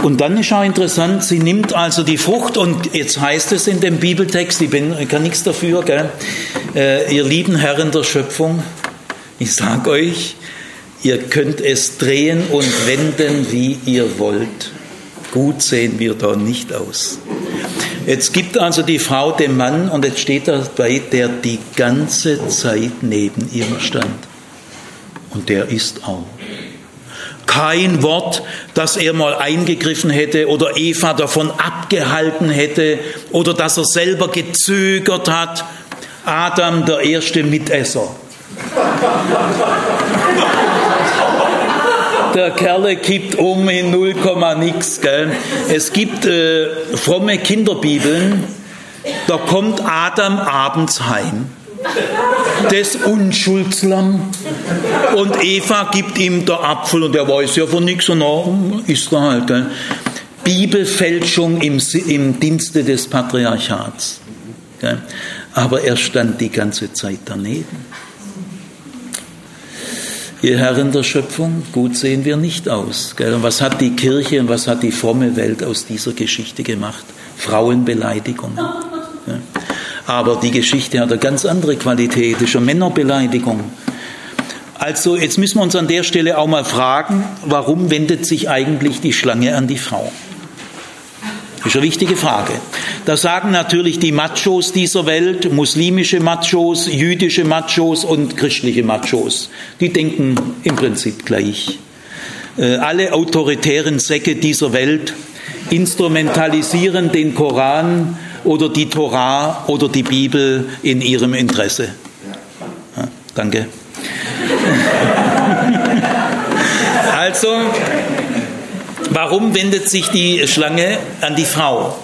[SPEAKER 1] Und dann ist auch interessant, sie nimmt also die Frucht und jetzt heißt es in dem Bibeltext, ich, bin, ich kann nichts dafür? Äh, ihr lieben Herren der Schöpfung, ich sage euch, ihr könnt es drehen und wenden, wie ihr wollt. Gut sehen wir da nicht aus. Jetzt gibt also die Frau dem Mann und jetzt steht dabei, der die ganze Zeit neben ihr stand. Und der ist auch kein Wort, dass er mal eingegriffen hätte oder Eva davon abgehalten hätte oder dass er selber gezögert hat. Adam, der erste Mitesser. Der Kerle kippt um in 0, nix. Gell? Es gibt äh, fromme Kinderbibeln, da kommt Adam abends heim das Unschuldslamm. Und Eva gibt ihm der Apfel und er weiß ja von nichts und dann ist er halt. Gell? Bibelfälschung im, im Dienste des Patriarchats. Gell? Aber er stand die ganze Zeit daneben. Ihr Herren der Schöpfung, gut sehen wir nicht aus. Gell? Und was hat die Kirche und was hat die fromme Welt aus dieser Geschichte gemacht? Frauenbeleidigung. Gell? Aber die Geschichte hat eine ganz andere Qualität, ist eine Männerbeleidigung. Also jetzt müssen wir uns an der Stelle auch mal fragen, warum wendet sich eigentlich die Schlange an die Frau? Das ist eine wichtige Frage. Da sagen natürlich die Machos dieser Welt, muslimische Machos, jüdische Machos und christliche Machos, die denken im Prinzip gleich. Äh, alle autoritären Säcke dieser Welt instrumentalisieren den Koran oder die Torah oder die Bibel in ihrem Interesse. Ja, danke. also, warum wendet sich die Schlange an die Frau?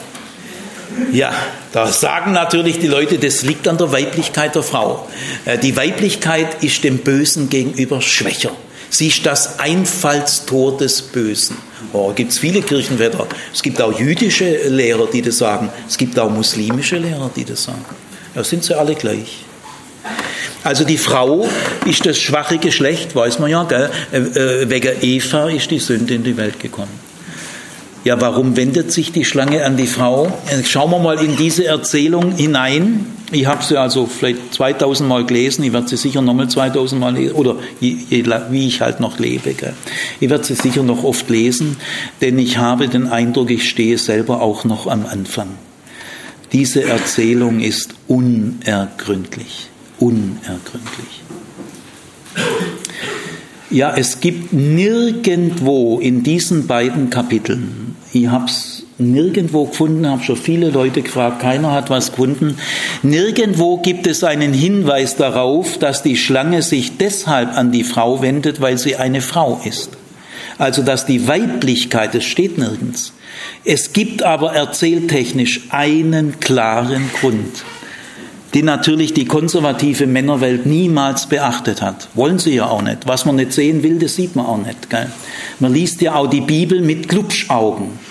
[SPEAKER 1] Ja, da sagen natürlich die Leute, das liegt an der Weiblichkeit der Frau. Äh, die Weiblichkeit ist dem Bösen gegenüber schwächer. Sie ist das Einfallstor des Bösen. Oh, gibt es viele Kirchenwetter. Es gibt auch jüdische Lehrer, die das sagen. Es gibt auch muslimische Lehrer, die das sagen. Ja, sind sie alle gleich. Also die Frau ist das schwache Geschlecht, weiß man ja. Gell? Äh, äh, wegen Eva ist die Sünde in die Welt gekommen. Ja, warum wendet sich die Schlange an die Frau? Schauen wir mal in diese Erzählung hinein. Ich habe sie also vielleicht 2000 Mal gelesen, ich werde sie sicher nochmal 2000 Mal lesen, oder je, je, wie ich halt noch lebe. Gell. Ich werde sie sicher noch oft lesen, denn ich habe den Eindruck, ich stehe selber auch noch am Anfang. Diese Erzählung ist unergründlich, unergründlich. Ja, es gibt nirgendwo in diesen beiden Kapiteln, ich habe es nirgendwo gefunden, habe schon viele Leute gefragt, keiner hat was gefunden. Nirgendwo gibt es einen Hinweis darauf, dass die Schlange sich deshalb an die Frau wendet, weil sie eine Frau ist. Also dass die Weiblichkeit, es steht nirgends. Es gibt aber erzähltechnisch einen klaren Grund, den natürlich die konservative Männerwelt niemals beachtet hat. Wollen sie ja auch nicht. Was man nicht sehen will, das sieht man auch nicht. Gell? Man liest ja auch die Bibel mit Glubschaugen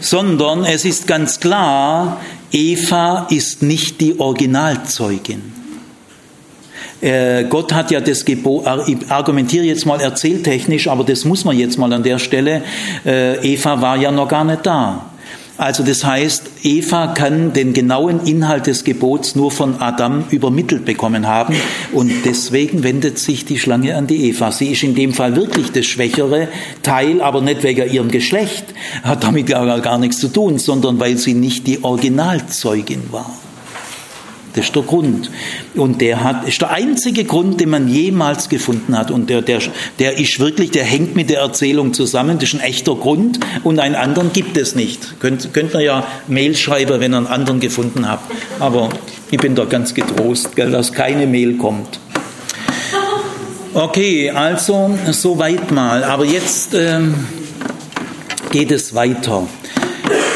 [SPEAKER 1] sondern es ist ganz klar, Eva ist nicht die Originalzeugin. Äh, Gott hat ja das Gebot, ich argumentiere jetzt mal erzähltechnisch, aber das muss man jetzt mal an der Stelle. Äh, Eva war ja noch gar nicht da. Also das heißt, Eva kann den genauen Inhalt des Gebots nur von Adam übermittelt bekommen haben und deswegen wendet sich die Schlange an die Eva. Sie ist in dem Fall wirklich das schwächere Teil, aber nicht wegen ihrem Geschlecht, hat damit gar, gar nichts zu tun, sondern weil sie nicht die Originalzeugin war. Das ist der Grund. Und der hat, ist der einzige Grund, den man jemals gefunden hat. Und der, der, der ist wirklich, der hängt mit der Erzählung zusammen. Das ist ein echter Grund. Und einen anderen gibt es nicht. Könnt, könnt ihr ja Mail schreiben, wenn ihr einen anderen gefunden habt. Aber ich bin da ganz getrost, gell, dass keine Mail kommt. Okay, also soweit mal. Aber jetzt ähm, geht es weiter.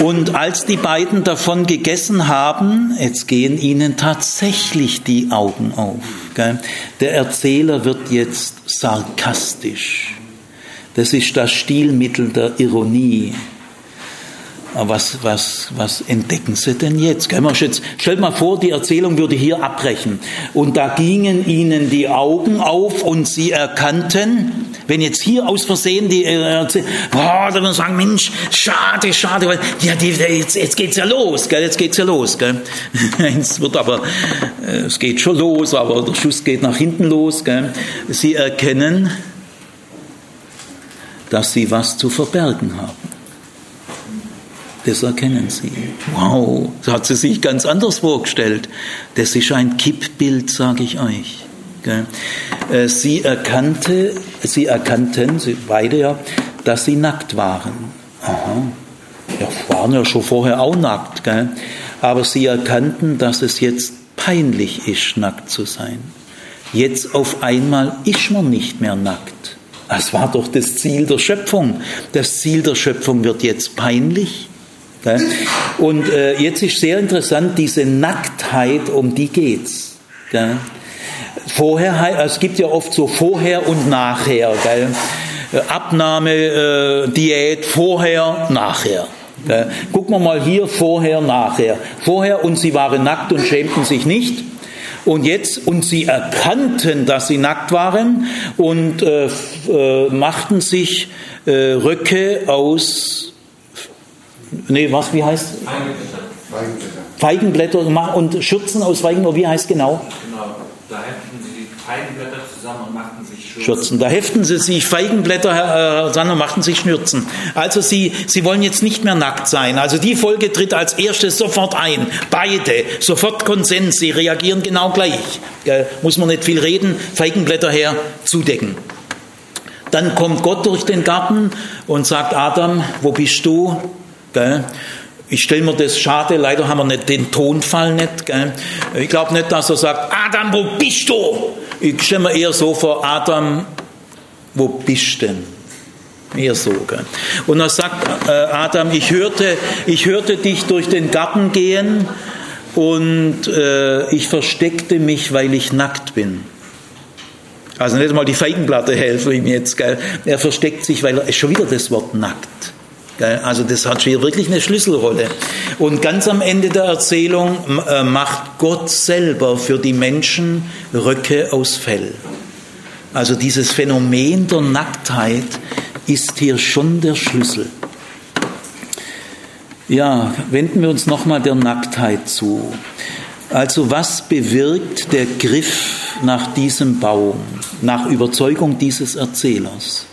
[SPEAKER 1] Und als die beiden davon gegessen haben, jetzt gehen ihnen tatsächlich die Augen auf. Gell? Der Erzähler wird jetzt sarkastisch. Das ist das Stilmittel der Ironie. Was, was, was entdecken Sie denn jetzt? Stellt mal vor, die Erzählung würde hier abbrechen. Und da gingen ihnen die Augen auf und sie erkannten, wenn jetzt hier aus Versehen die äh, oh, da würde man sagen, Mensch, schade, schade, ja, die, jetzt, jetzt geht's ja los, gell, jetzt geht's ja los, gell. es wird aber, äh, es geht schon los, aber der Schuss geht nach hinten los, gell. Sie erkennen, dass sie was zu verbergen haben. Das erkennen sie. Wow, das hat sie sich ganz anders vorgestellt. Das ist ein Kippbild, sage ich euch. Äh, sie, erkannte, sie erkannten, sie beide ja, dass sie nackt waren. Aha. Ja, waren ja schon vorher auch nackt. Gell? Aber sie erkannten, dass es jetzt peinlich ist, nackt zu sein. Jetzt auf einmal ist man nicht mehr nackt. Das war doch das Ziel der Schöpfung. Das Ziel der Schöpfung wird jetzt peinlich. Und äh, jetzt ist sehr interessant, diese Nacktheit, um die geht's. Vorher, es gibt ja oft so vorher und nachher, gell? Abnahme, äh, Diät, vorher, nachher. Gucken wir mal hier, vorher, nachher. Vorher und sie waren nackt und schämten sich nicht. Und jetzt, und sie erkannten, dass sie nackt waren und äh, äh, machten sich äh, Röcke aus, nee, was, wie heißt? Feigenblätter. Feigenblätter und Schürzen aus Feigenblätter, wie heißt genau? Genau, da Feigenblätter zusammen und machten sich Schürzen. Schürzen. Da heften sie sich Feigenblätter äh, zusammen und machten sich Schnürzen. Also sie, sie wollen jetzt nicht mehr nackt sein. Also die Folge tritt als erstes sofort ein. Beide, sofort Konsens, sie reagieren genau gleich. Äh, muss man nicht viel reden, Feigenblätter her, zudecken. Dann kommt Gott durch den Garten und sagt, Adam, wo bist du? Gell? Ich stelle mir das schade, leider haben wir nicht den Tonfall nicht. Gell? Ich glaube nicht, dass er sagt, Adam, wo bist du? Ich stelle mir eher so vor, Adam, wo bist denn? Eher so. Gell? Und er sagt äh, Adam, ich hörte, ich hörte dich durch den Garten gehen und äh, ich versteckte mich, weil ich nackt bin. Also nicht mal die Feigenplatte helfen ihm jetzt. Gell? Er versteckt sich, weil er ist schon wieder das Wort nackt. Also das hat hier wirklich eine Schlüsselrolle. Und ganz am Ende der Erzählung äh, macht Gott selber für die Menschen Röcke aus Fell. Also dieses Phänomen der Nacktheit ist hier schon der Schlüssel. Ja, wenden wir uns nochmal der Nacktheit zu. Also was bewirkt der Griff nach diesem Baum, nach Überzeugung dieses Erzählers?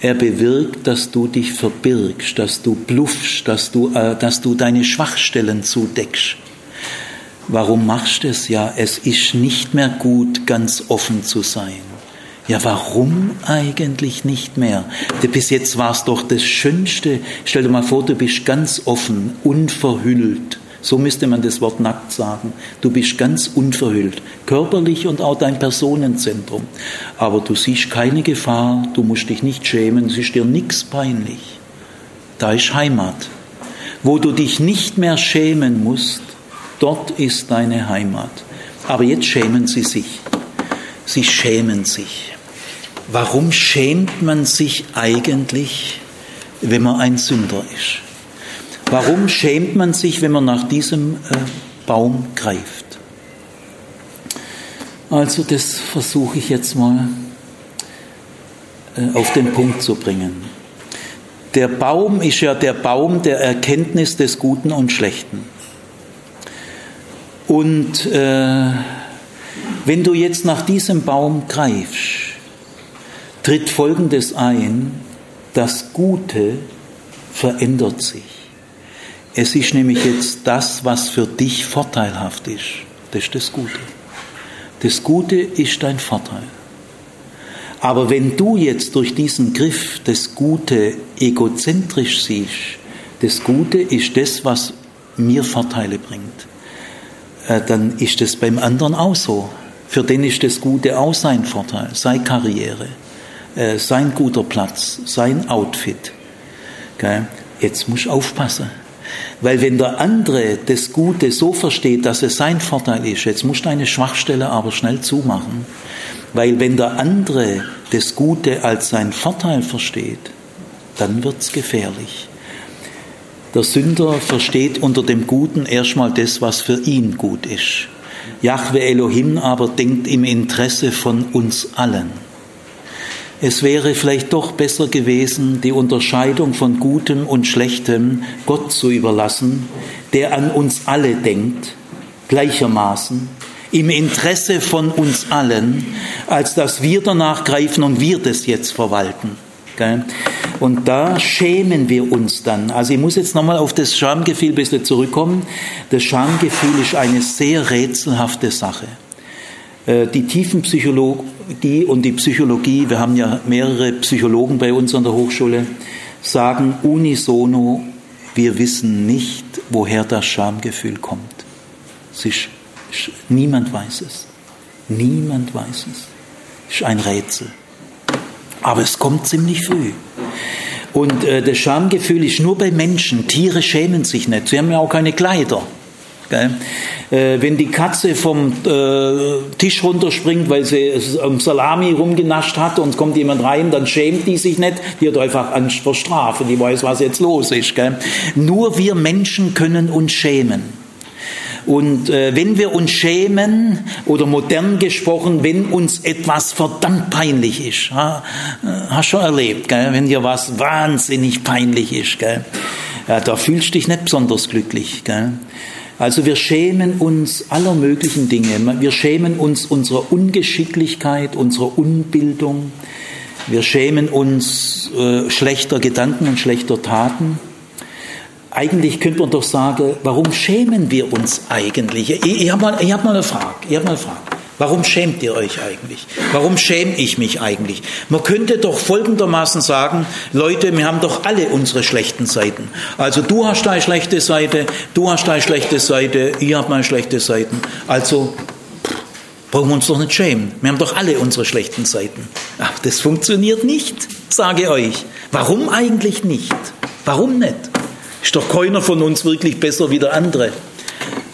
[SPEAKER 1] Er bewirkt, dass du dich verbirgst, dass du bluffst, dass du, äh, dass du deine Schwachstellen zudeckst. Warum machst du es? Ja, es ist nicht mehr gut, ganz offen zu sein. Ja, warum eigentlich nicht mehr? Bis jetzt war es doch das Schönste. Stell dir mal vor, du bist ganz offen, unverhüllt. So müsste man das Wort nackt sagen. Du bist ganz unverhüllt, körperlich und auch dein Personenzentrum. Aber du siehst keine Gefahr, du musst dich nicht schämen, es ist dir nichts peinlich. Da ist Heimat. Wo du dich nicht mehr schämen musst, dort ist deine Heimat. Aber jetzt schämen sie sich. Sie schämen sich. Warum schämt man sich eigentlich, wenn man ein Sünder ist? Warum schämt man sich, wenn man nach diesem äh, Baum greift? Also das versuche ich jetzt mal äh, auf den Punkt zu bringen. Der Baum ist ja der Baum der Erkenntnis des Guten und Schlechten. Und äh, wenn du jetzt nach diesem Baum greifst, tritt Folgendes ein, das Gute verändert sich. Es ist nämlich jetzt das, was für dich vorteilhaft ist. Das ist das Gute. Das Gute ist dein Vorteil. Aber wenn du jetzt durch diesen Griff das Gute egozentrisch siehst, das Gute ist das, was mir Vorteile bringt, äh, dann ist es beim anderen auch so. Für den ist das Gute auch sein Vorteil, seine Karriere, äh, sein guter Platz, sein Outfit. Jetzt musst du aufpassen. Weil wenn der andere das Gute so versteht, dass es sein Vorteil ist, jetzt musst du eine Schwachstelle aber schnell zumachen. Weil wenn der andere das Gute als sein Vorteil versteht, dann wird es gefährlich. Der Sünder versteht unter dem Guten erstmal das, was für ihn gut ist. Jahwe Elohim aber denkt im Interesse von uns allen. Es wäre vielleicht doch besser gewesen, die Unterscheidung von Gutem und Schlechtem Gott zu überlassen, der an uns alle denkt, gleichermaßen, im Interesse von uns allen, als dass wir danach greifen und wir das jetzt verwalten. Und da schämen wir uns dann. Also ich muss jetzt nochmal auf das Schamgefühl ein bisschen zurückkommen. Das Schamgefühl ist eine sehr rätselhafte Sache. Äh, die Tiefenpsychologie und die Psychologie, wir haben ja mehrere Psychologen bei uns an der Hochschule, sagen unisono, wir wissen nicht, woher das Schamgefühl kommt. Niemand weiß es. Niemand weiß es. Es ist ein Rätsel. Aber es kommt ziemlich früh. Und äh, das Schamgefühl ist nur bei Menschen. Tiere schämen sich nicht. Sie haben ja auch keine Kleider. Äh, wenn die Katze vom äh, Tisch runterspringt, weil sie am Salami rumgenascht hat und kommt jemand rein, dann schämt die sich nicht. Die hat einfach Angst vor Strafe. Die weiß, was jetzt los ist. Gell? Nur wir Menschen können uns schämen. Und äh, wenn wir uns schämen, oder modern gesprochen, wenn uns etwas verdammt peinlich ist, ha, äh, hast schon erlebt, gell? wenn dir was wahnsinnig peinlich ist, gell? Ja, da fühlst du dich nicht besonders glücklich. Gell? Also wir schämen uns aller möglichen Dinge. Wir schämen uns unserer Ungeschicklichkeit, unserer Unbildung. Wir schämen uns äh, schlechter Gedanken und schlechter Taten eigentlich könnte man doch sagen, warum schämen wir uns eigentlich? Ich, ich habe mal, hab mal eine Frage. Ich hab mal eine Frage. Warum schämt ihr euch eigentlich? Warum schäme ich mich eigentlich? Man könnte doch folgendermaßen sagen, Leute, wir haben doch alle unsere schlechten Seiten. Also du hast deine schlechte Seite, du hast deine schlechte Seite, ich habe meine schlechte Seiten. Also brauchen wir uns doch nicht schämen. Wir haben doch alle unsere schlechten Seiten. Ach, das funktioniert nicht, sage euch. Warum eigentlich nicht? Warum nicht? Ist doch keiner von uns wirklich besser wie der andere.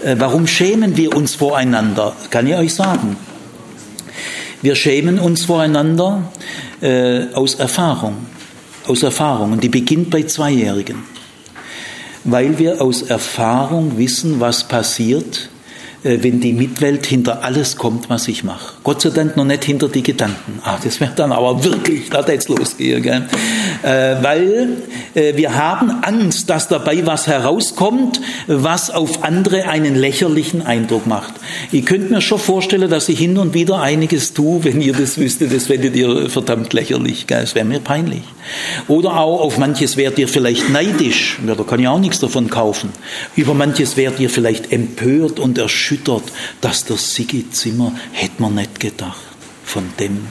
[SPEAKER 1] Äh, warum schämen wir uns voreinander? Kann ich euch sagen. Wir schämen uns voreinander äh, aus Erfahrung. Aus Erfahrung. Und die beginnt bei Zweijährigen. Weil wir aus Erfahrung wissen, was passiert, äh, wenn die Mitwelt hinter alles kommt, was ich mache. Gott sei Dank noch nicht hinter die Gedanken. Ah, das wäre dann aber wirklich, da jetzt losgehen, gell? Äh, weil äh, wir haben Angst, dass dabei was herauskommt, was auf andere einen lächerlichen Eindruck macht. Ich könnte mir schon vorstellen, dass ich hin und wieder einiges tue, wenn ihr das wüsstet, das fändet ihr verdammt lächerlich, gell? Es wäre mir peinlich. Oder auch auf manches werdet ihr vielleicht neidisch, ja, da kann ich auch nichts davon kaufen. Über manches werdet ihr vielleicht empört und erschüttert, dass der Sigi Zimmer, hätte man nicht gedacht, von dem.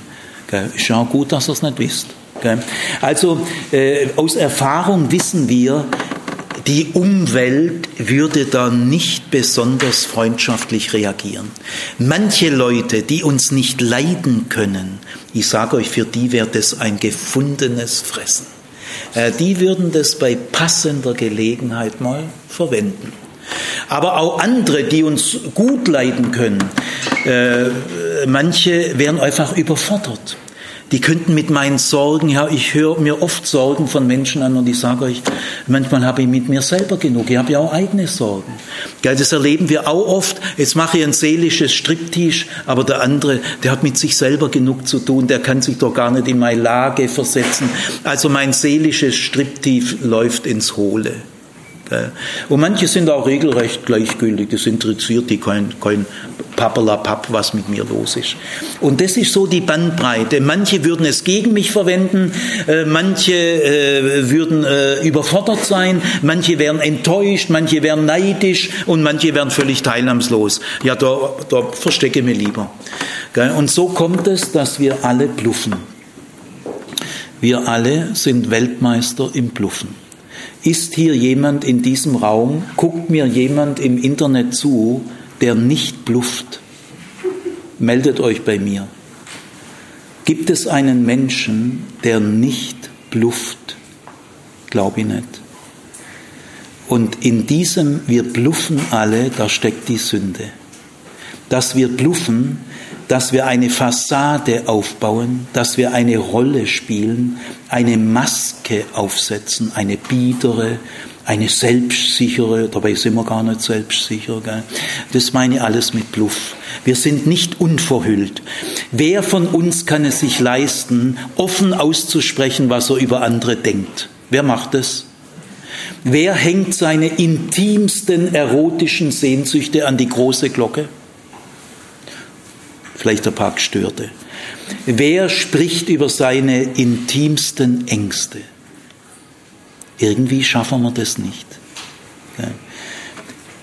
[SPEAKER 1] Auch gut, dass ihr es nicht wisst. Also äh, aus Erfahrung wissen wir, die Umwelt würde da nicht besonders freundschaftlich reagieren. Manche Leute, die uns nicht leiden können, ich sage euch, für die wäre das ein gefundenes Fressen. Äh, die würden das bei passender Gelegenheit mal verwenden aber auch andere, die uns gut leiden können. Äh, manche werden einfach überfordert. Die könnten mit meinen Sorgen, ja, ich höre mir oft Sorgen von Menschen an und ich sage euch, manchmal habe ich mit mir selber genug. Ich habe ja auch eigene Sorgen. Das erleben wir auch oft. Jetzt mache ich ein seelisches Striptease, aber der andere, der hat mit sich selber genug zu tun, der kann sich doch gar nicht in meine Lage versetzen. Also mein seelisches Striptease läuft ins Hohle. Und manche sind auch regelrecht gleichgültig, das interessiert die kein, kein Pappelapapp, was mit mir los ist. Und das ist so die Bandbreite. Manche würden es gegen mich verwenden, äh, manche äh, würden äh, überfordert sein, manche wären enttäuscht, manche wären neidisch und manche wären völlig teilnahmslos. Ja, da, da verstecke ich mich lieber. Und so kommt es, dass wir alle bluffen. Wir alle sind Weltmeister im Bluffen. Ist hier jemand in diesem Raum, guckt mir jemand im Internet zu, der nicht blufft? Meldet euch bei mir. Gibt es einen Menschen, der nicht blufft? Glaube ich nicht. Und in diesem wir bluffen alle, da steckt die Sünde. Dass wir bluffen, dass wir eine Fassade aufbauen, dass wir eine Rolle spielen, eine Maske aufsetzen, eine biedere, eine selbstsichere, dabei sind wir gar nicht selbstsicher. Gell? Das meine ich alles mit Bluff. Wir sind nicht unverhüllt. Wer von uns kann es sich leisten, offen auszusprechen, was er über andere denkt? Wer macht es? Wer hängt seine intimsten erotischen Sehnsüchte an die große Glocke? Vielleicht ein paar Gestörte. Wer spricht über seine intimsten Ängste? Irgendwie schaffen wir das nicht.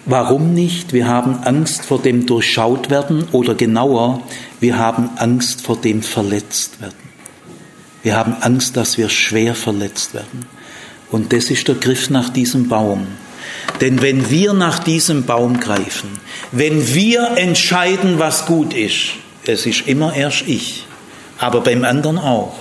[SPEAKER 1] Warum nicht? Wir haben Angst vor dem durchschaut werden oder genauer, wir haben Angst vor dem verletzt werden. Wir haben Angst, dass wir schwer verletzt werden. Und das ist der Griff nach diesem Baum. Denn wenn wir nach diesem Baum greifen, wenn wir entscheiden, was gut ist, es ist immer erst ich, aber beim anderen auch.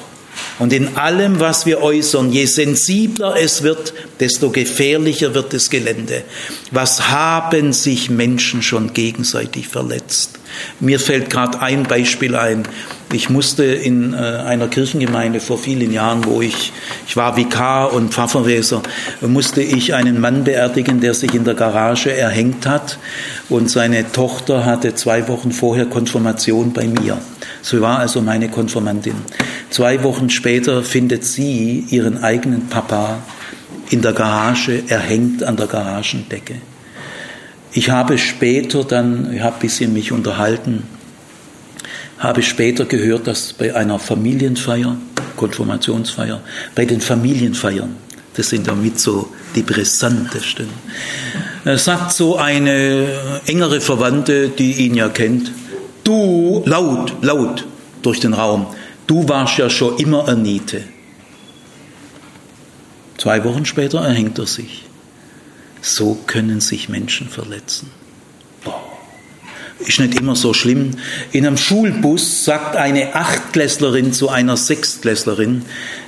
[SPEAKER 1] Und in allem, was wir äußern, je sensibler es wird, desto gefährlicher wird das Gelände. Was haben sich Menschen schon gegenseitig verletzt? Mir fällt gerade ein Beispiel ein. Ich musste in äh, einer Kirchengemeinde vor vielen Jahren, wo ich, ich war Vikar und Pfafferweser, musste ich einen Mann beerdigen, der sich in der Garage erhängt hat und seine Tochter hatte zwei Wochen vorher Konfirmation bei mir. So war also meine Konfirmandin. Zwei Wochen später findet sie ihren eigenen Papa in der Garage erhängt an der Garagendecke. Ich habe später dann, ich habe ein bisschen mich unterhalten, habe später gehört, dass bei einer Familienfeier, Konfirmationsfeier, bei den Familienfeiern, das sind ja mit so die brissantesten, äh, sagt so eine engere Verwandte, die ihn ja kennt, du, laut, laut durch den Raum, du warst ja schon immer eine. Zwei Wochen später erhängt er sich. So können sich Menschen verletzen. Ist nicht immer so schlimm. In einem Schulbus sagt eine Achtklässlerin zu einer Sechstklässlerin,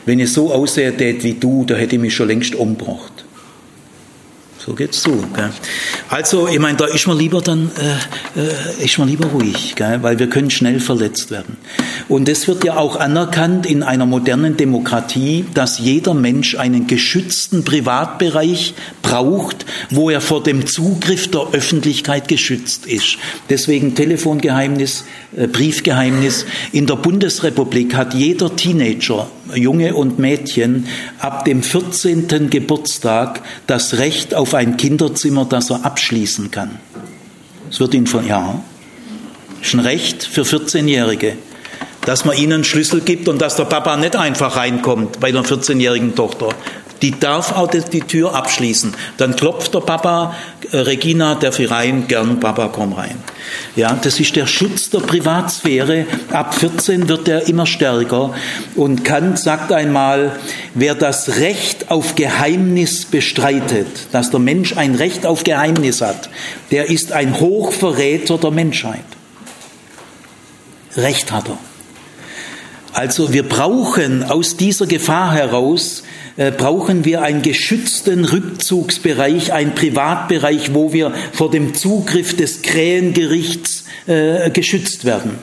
[SPEAKER 1] wenn ich so aussehe wie du, da hätte ich mich schon längst umgebracht. So geht's zu. Gell? Also, ich meine, da ist man lieber dann, äh, äh, ist man lieber ruhig, gell? weil wir können schnell verletzt werden. Und es wird ja auch anerkannt in einer modernen Demokratie, dass jeder Mensch einen geschützten Privatbereich braucht, wo er vor dem Zugriff der Öffentlichkeit geschützt ist. Deswegen Telefongeheimnis, äh, Briefgeheimnis. In der Bundesrepublik hat jeder Teenager Junge und Mädchen ab dem 14. Geburtstag das Recht auf ein Kinderzimmer, das er abschließen kann. Es wird ihnen von, ja, ist ein Recht für 14-Jährige, dass man ihnen einen Schlüssel gibt und dass der Papa nicht einfach reinkommt bei der 14-jährigen Tochter, die darf auch die Tür abschließen. Dann klopft der Papa, äh, Regina, darf ich rein? Gern, Papa, komm rein. Ja, das ist der Schutz der Privatsphäre. Ab 14 wird er immer stärker. Und Kant sagt einmal, wer das Recht auf Geheimnis bestreitet, dass der Mensch ein Recht auf Geheimnis hat, der ist ein Hochverräter der Menschheit. Recht hat er. Also wir brauchen aus dieser Gefahr heraus äh, brauchen wir einen geschützten Rückzugsbereich, einen Privatbereich, wo wir vor dem Zugriff des Krähengerichts äh, geschützt werden.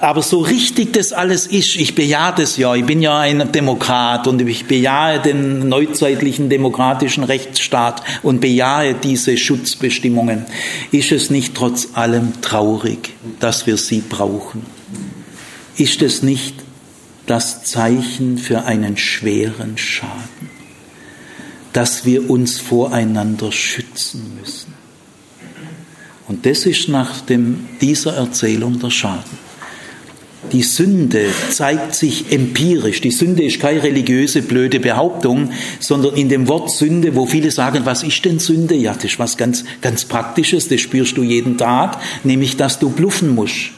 [SPEAKER 1] aber so richtig das alles ist, ich bejahe das ja, ich bin ja ein Demokrat und ich bejahe den neuzeitlichen demokratischen Rechtsstaat und bejahe diese Schutzbestimmungen, ist es nicht trotz allem traurig, dass wir sie brauchen? Ist es nicht das Zeichen für einen schweren Schaden, dass wir uns voreinander schützen müssen? Und das ist nach dem, dieser Erzählung der Schaden. Die Sünde zeigt sich empirisch. Die Sünde ist keine religiöse blöde Behauptung, sondern in dem Wort Sünde, wo viele sagen, was ist denn Sünde? Ja, das ist was ganz, ganz Praktisches, das spürst du jeden Tag, nämlich, dass du bluffen musst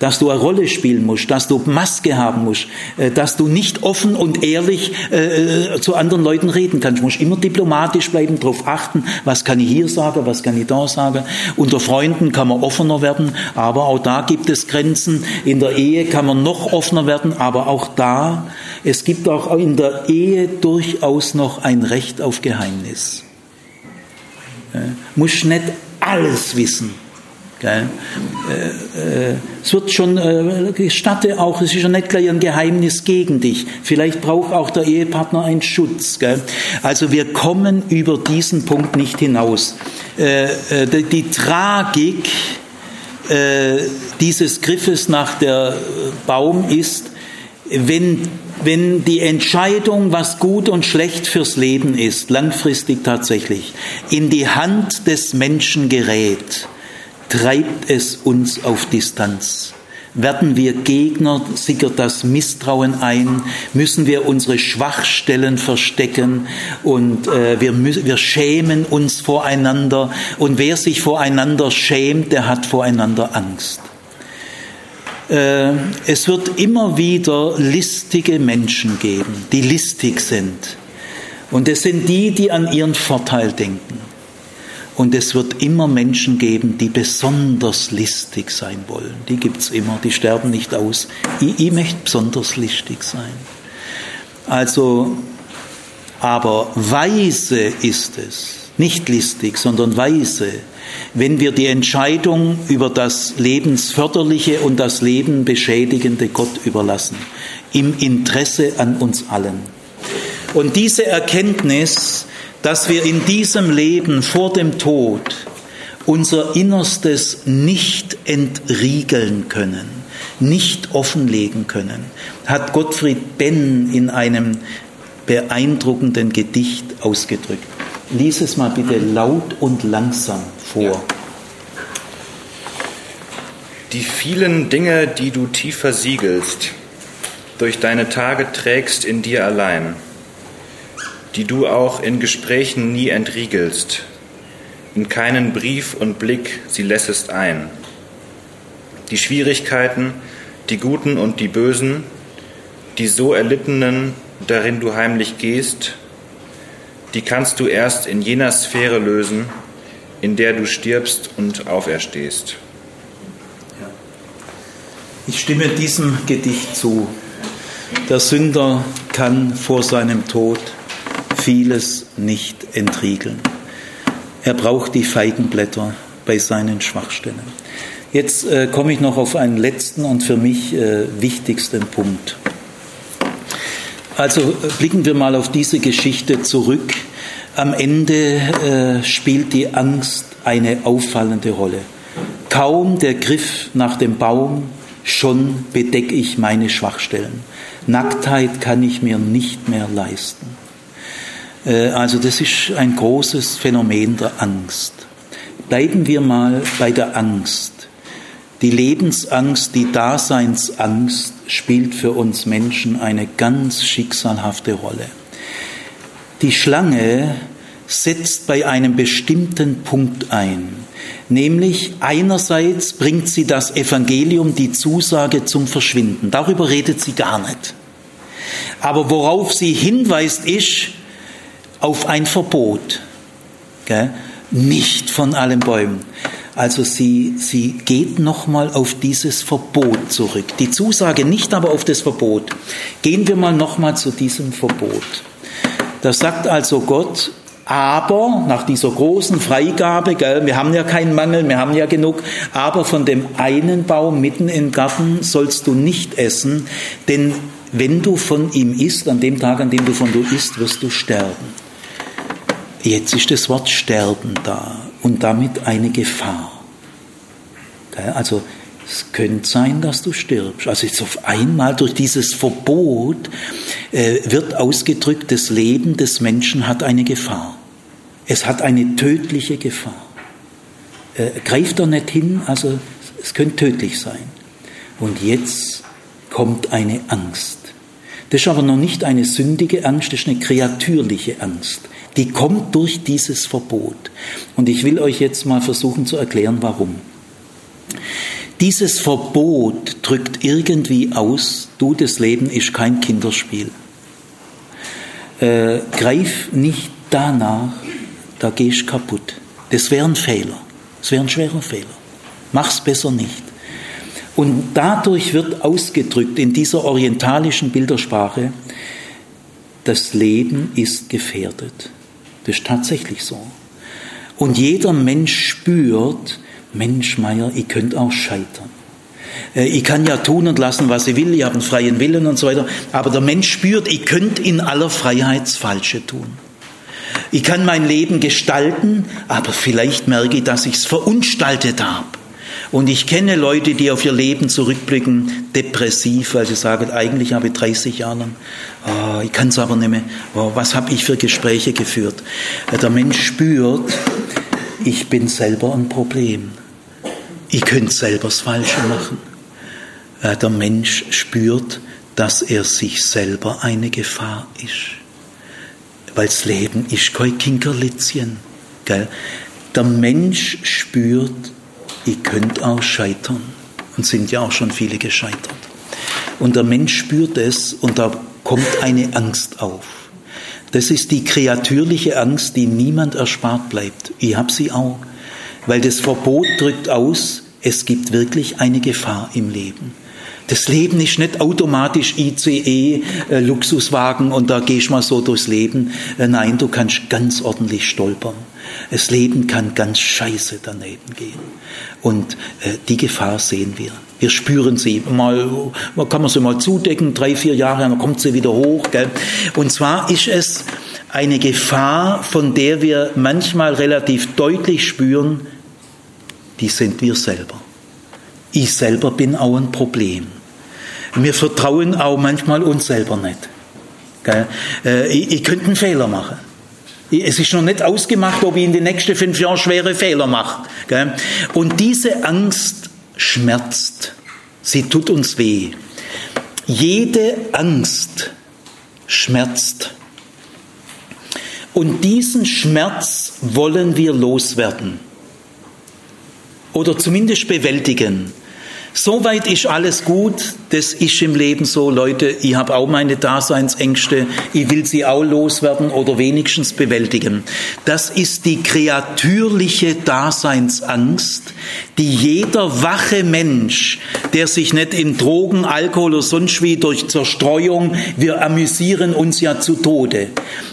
[SPEAKER 1] dass du eine Rolle spielen musst, dass du Maske haben musst, äh, dass du nicht offen und ehrlich äh, äh, zu anderen Leuten reden kannst. Du musst immer diplomatisch bleiben, darauf achten, was kann ich hier sagen, was kann ich da sagen. Unter Freunden kann man offener werden, aber auch da gibt es Grenzen. In der Ehe kann man noch offener werden, aber auch da, es gibt auch in der Ehe durchaus noch ein Recht auf Geheimnis. Muss nicht alles wissen. Gell? Äh, äh, es wird schon, äh, gestatte auch, es ist ja nicht gleich ein Geheimnis gegen dich. Vielleicht braucht auch der Ehepartner einen Schutz. Gell? Also wir kommen über diesen Punkt nicht hinaus. Äh, äh die, die, Tragik äh, dieses Griffes nach der Baum ist, wenn, wenn die Entscheidung, was gut und schlecht fürs Leben ist, langfristig tatsächlich, in die Hand des Menschen gerät, treibt es uns auf Distanz. Werden wir Gegner, sickert das Misstrauen ein, müssen wir unsere Schwachstellen verstecken und äh, wir, wir schämen uns voreinander und wer sich voreinander schämt, der hat voreinander Angst. Äh, es wird immer wieder listige Menschen geben, die listig sind. Und es sind die, die an ihren Vorteil denken. Und es wird immer Menschen geben, die besonders listig sein wollen. Die gibt es immer, die sterben nicht aus. Ich, ich möchte besonders listig sein. Also, aber weise ist es, nicht listig, sondern weise, wenn wir die Entscheidung über das Lebensförderliche und das Leben beschädigende Gott überlassen, im Interesse an uns allen. Und diese Erkenntnis dass wir in diesem Leben vor dem Tod unser Innerstes nicht entriegeln können, nicht offenlegen können, hat Gottfried Benn in einem beeindruckenden Gedicht ausgedrückt. Lies es mal bitte laut und langsam vor.
[SPEAKER 2] Die vielen Dinge, die du tief versiegelst, durch deine Tage trägst in dir allein die du auch in Gesprächen nie entriegelst, in keinen Brief und Blick sie lässest ein. Die Schwierigkeiten, die Guten und die Bösen, die so erlittenen, darin du heimlich gehst, die kannst du erst in jener Sphäre lösen, in der du stirbst und auferstehst.
[SPEAKER 1] Ich stimme diesem Gedicht zu. Der Sünder kann vor seinem Tod vieles nicht entriegeln. Er braucht die Feigenblätter bei seinen Schwachstellen. Jetzt äh, komme ich noch auf einen letzten und für mich äh, wichtigsten Punkt. Also äh, blicken wir mal auf diese Geschichte zurück. Am Ende äh, spielt die Angst eine auffallende Rolle. Kaum der Griff nach dem Baum, schon bedecke ich meine Schwachstellen. Nacktheit kann ich mir nicht mehr leisten. Äh, also das ist ein großes Phänomen der Angst. Bleiben wir mal bei der Angst. Die Lebensangst, die Daseinsangst spielt für uns Menschen eine ganz schicksalhafte Rolle. Die Schlange setzt bei einem bestimmten Punkt ein. Nämlich einerseits bringt sie das Evangelium, die Zusage zum Verschwinden. Darüber redet sie gar nicht. Aber worauf sie hinweist, ist, auf ein Verbot. Gell? Nicht von allen Bäumen. Also sie, sie geht nochmal auf dieses Verbot zurück. Die Zusage nicht, aber auf das Verbot. Gehen wir mal nochmal zu diesem Verbot. Da sagt also Gott, aber nach dieser großen Freigabe, gell, wir haben ja keinen Mangel, wir haben ja genug, aber von dem einen Baum mitten im Garten sollst du nicht essen, denn wenn du von ihm isst, an dem Tag, an dem du von ihm isst, wirst du sterben. Jetzt ist das Wort Sterben da und damit eine Gefahr. Also es könnte sein, dass du stirbst. Also jetzt auf einmal durch dieses Verbot äh, wird ausgedrückt, das Leben des Menschen hat eine Gefahr. Es hat eine tödliche Gefahr. Äh, greift er nicht hin, also es könnte tödlich sein. Und jetzt kommt eine Angst. Das ist aber noch nicht eine sündige Angst, das ist eine kreatürliche Angst. Die kommt durch dieses Verbot. Und ich will euch jetzt mal versuchen zu erklären, warum. Dieses Verbot drückt irgendwie aus, du, das Leben ist kein Kinderspiel. Äh, greif nicht danach, da gehst kaputt. Das wäre ein Fehler. Das wäre ein schwerer Fehler. Mach's besser nicht. Und dadurch wird ausgedrückt in dieser orientalischen Bildersprache, das Leben ist gefährdet. Das ist tatsächlich so. Und jeder Mensch spürt, Mensch, Meier, ich könnte auch scheitern. Äh, ich kann ja tun und lassen, was ich will, ich habe einen freien Willen und so weiter. Aber der Mensch spürt, ich könnte in aller Freiheit das Falsche tun. Ich kann mein Leben gestalten, aber vielleicht merke ich, dass ich es verunstaltet habe. Und ich kenne Leute, die auf ihr Leben zurückblicken, depressiv, weil sie sagen, eigentlich habe ich 30 Jahre oh, ich kann es aber nicht mehr, oh, was habe ich für Gespräche geführt. Äh, der Mensch spürt, ich bin selber ein Problem. Ich könnte selber das Falsche machen. Äh, der Mensch spürt, dass er sich selber eine Gefahr ist. Weil das Leben ist kein Kinkerlitzchen. Der Mensch spürt, ich könnte auch scheitern. Und sind ja auch schon viele gescheitert. Und der Mensch spürt es und da kommt eine Angst auf. Das ist die kreatürliche Angst, die niemand erspart bleibt. Ich habe sie auch. Weil das Verbot drückt aus, es gibt wirklich eine Gefahr im Leben. Das Leben ist nicht automatisch ICE, äh, Luxuswagen und da gehst du mal so durchs Leben. Äh, nein, du kannst ganz ordentlich stolpern. Das Leben kann ganz scheiße daneben gehen. Und äh, die Gefahr sehen wir. Wir spüren sie. Mal kann man sie mal zudecken, drei, vier Jahre, dann kommt sie wieder hoch. Gell? Und zwar ist es eine Gefahr, von der wir manchmal relativ deutlich spüren, die sind wir selber. Ich selber bin auch ein Problem. Wir vertrauen auch manchmal uns selber nicht. Äh, ich, ich könnte einen Fehler machen. Es ist noch nicht ausgemacht, ob ich in den nächsten fünf Jahren schwere Fehler mache. Und diese Angst schmerzt. Sie tut uns weh. Jede Angst schmerzt. Und diesen Schmerz wollen wir loswerden. Oder zumindest bewältigen. Soweit ist alles gut, das ist im Leben so, Leute, ich habe auch meine Daseinsängste, ich will sie auch loswerden oder wenigstens bewältigen. Das ist die kreatürliche Daseinsangst, die jeder wache Mensch, der sich nicht in Drogen, Alkohol oder sonst wie durch Zerstreuung, wir amüsieren uns ja zu Tode.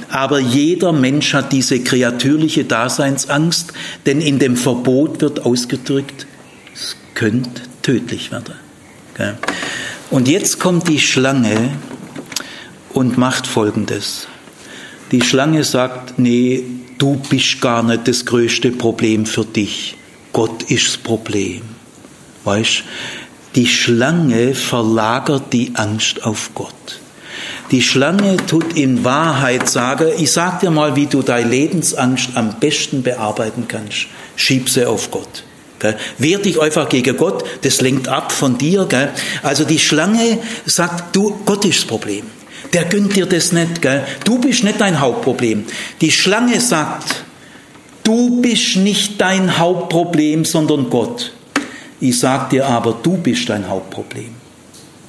[SPEAKER 1] Aber jeder Mensch hat diese kreatürliche Daseinsangst, denn in dem Verbot wird ausgedrückt, es könnte tödlich werden. Und jetzt kommt die Schlange und macht Folgendes. Die Schlange sagt, nee, du bist gar nicht das größte Problem für dich. Gott ist das Problem. Weißt, die Schlange verlagert die Angst auf Gott. Die Schlange tut in Wahrheit sagen, ich sag dir mal, wie du deine Lebensangst am besten bearbeiten kannst. Schieb sie auf Gott. Wehr dich einfach gegen Gott, das lenkt ab von dir. Gell? Also die Schlange sagt, du, Gott ist das Problem. Der gönnt dir das nicht. Gell? Du bist nicht dein Hauptproblem. Die Schlange sagt, du bist nicht dein Hauptproblem, sondern Gott. Ich sag dir aber, du bist dein Hauptproblem.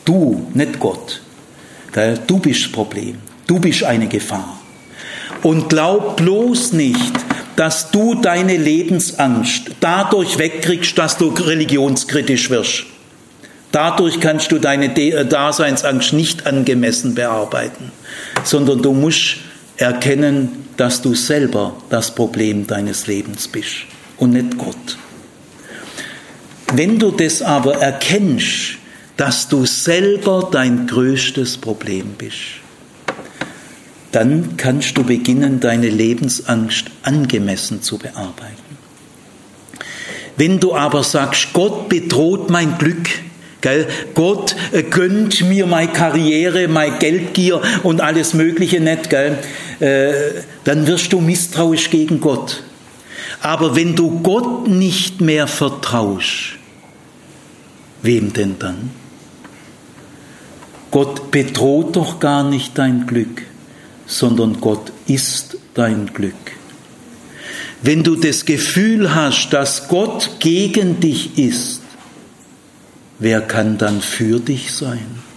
[SPEAKER 1] Du, nicht Gott. Gell? Du bist das Problem. Du bist eine Gefahr. Und glaub bloß nicht, dass du deine Lebensangst dadurch wegkriegst, dass du religionskritisch wirst. Dadurch kannst du deine äh, Daseinsangst nicht angemessen bearbeiten, sondern du musst erkennen, dass du selber das Problem deines Lebens bist und nicht Gott. Wenn du das aber erkennst, dass du selber dein größtes Problem bist, dann kannst du beginnen, deine Lebensangst angemessen zu bearbeiten. Wenn du aber sagst, Gott bedroht mein Glück, Gell? Gott äh, gönnt mir meine Karriere, meine Geldgier und alles Mögliche nicht. Gell? Äh, dann wirst du misstrauisch gegen Gott. Aber wenn du Gott nicht mehr vertraust, wem denn dann? Gott bedroht doch gar nicht dein Glück, sondern Gott ist dein Glück. Wenn du das Gefühl hast, dass Gott gegen dich ist, wer kann dann für dich sein?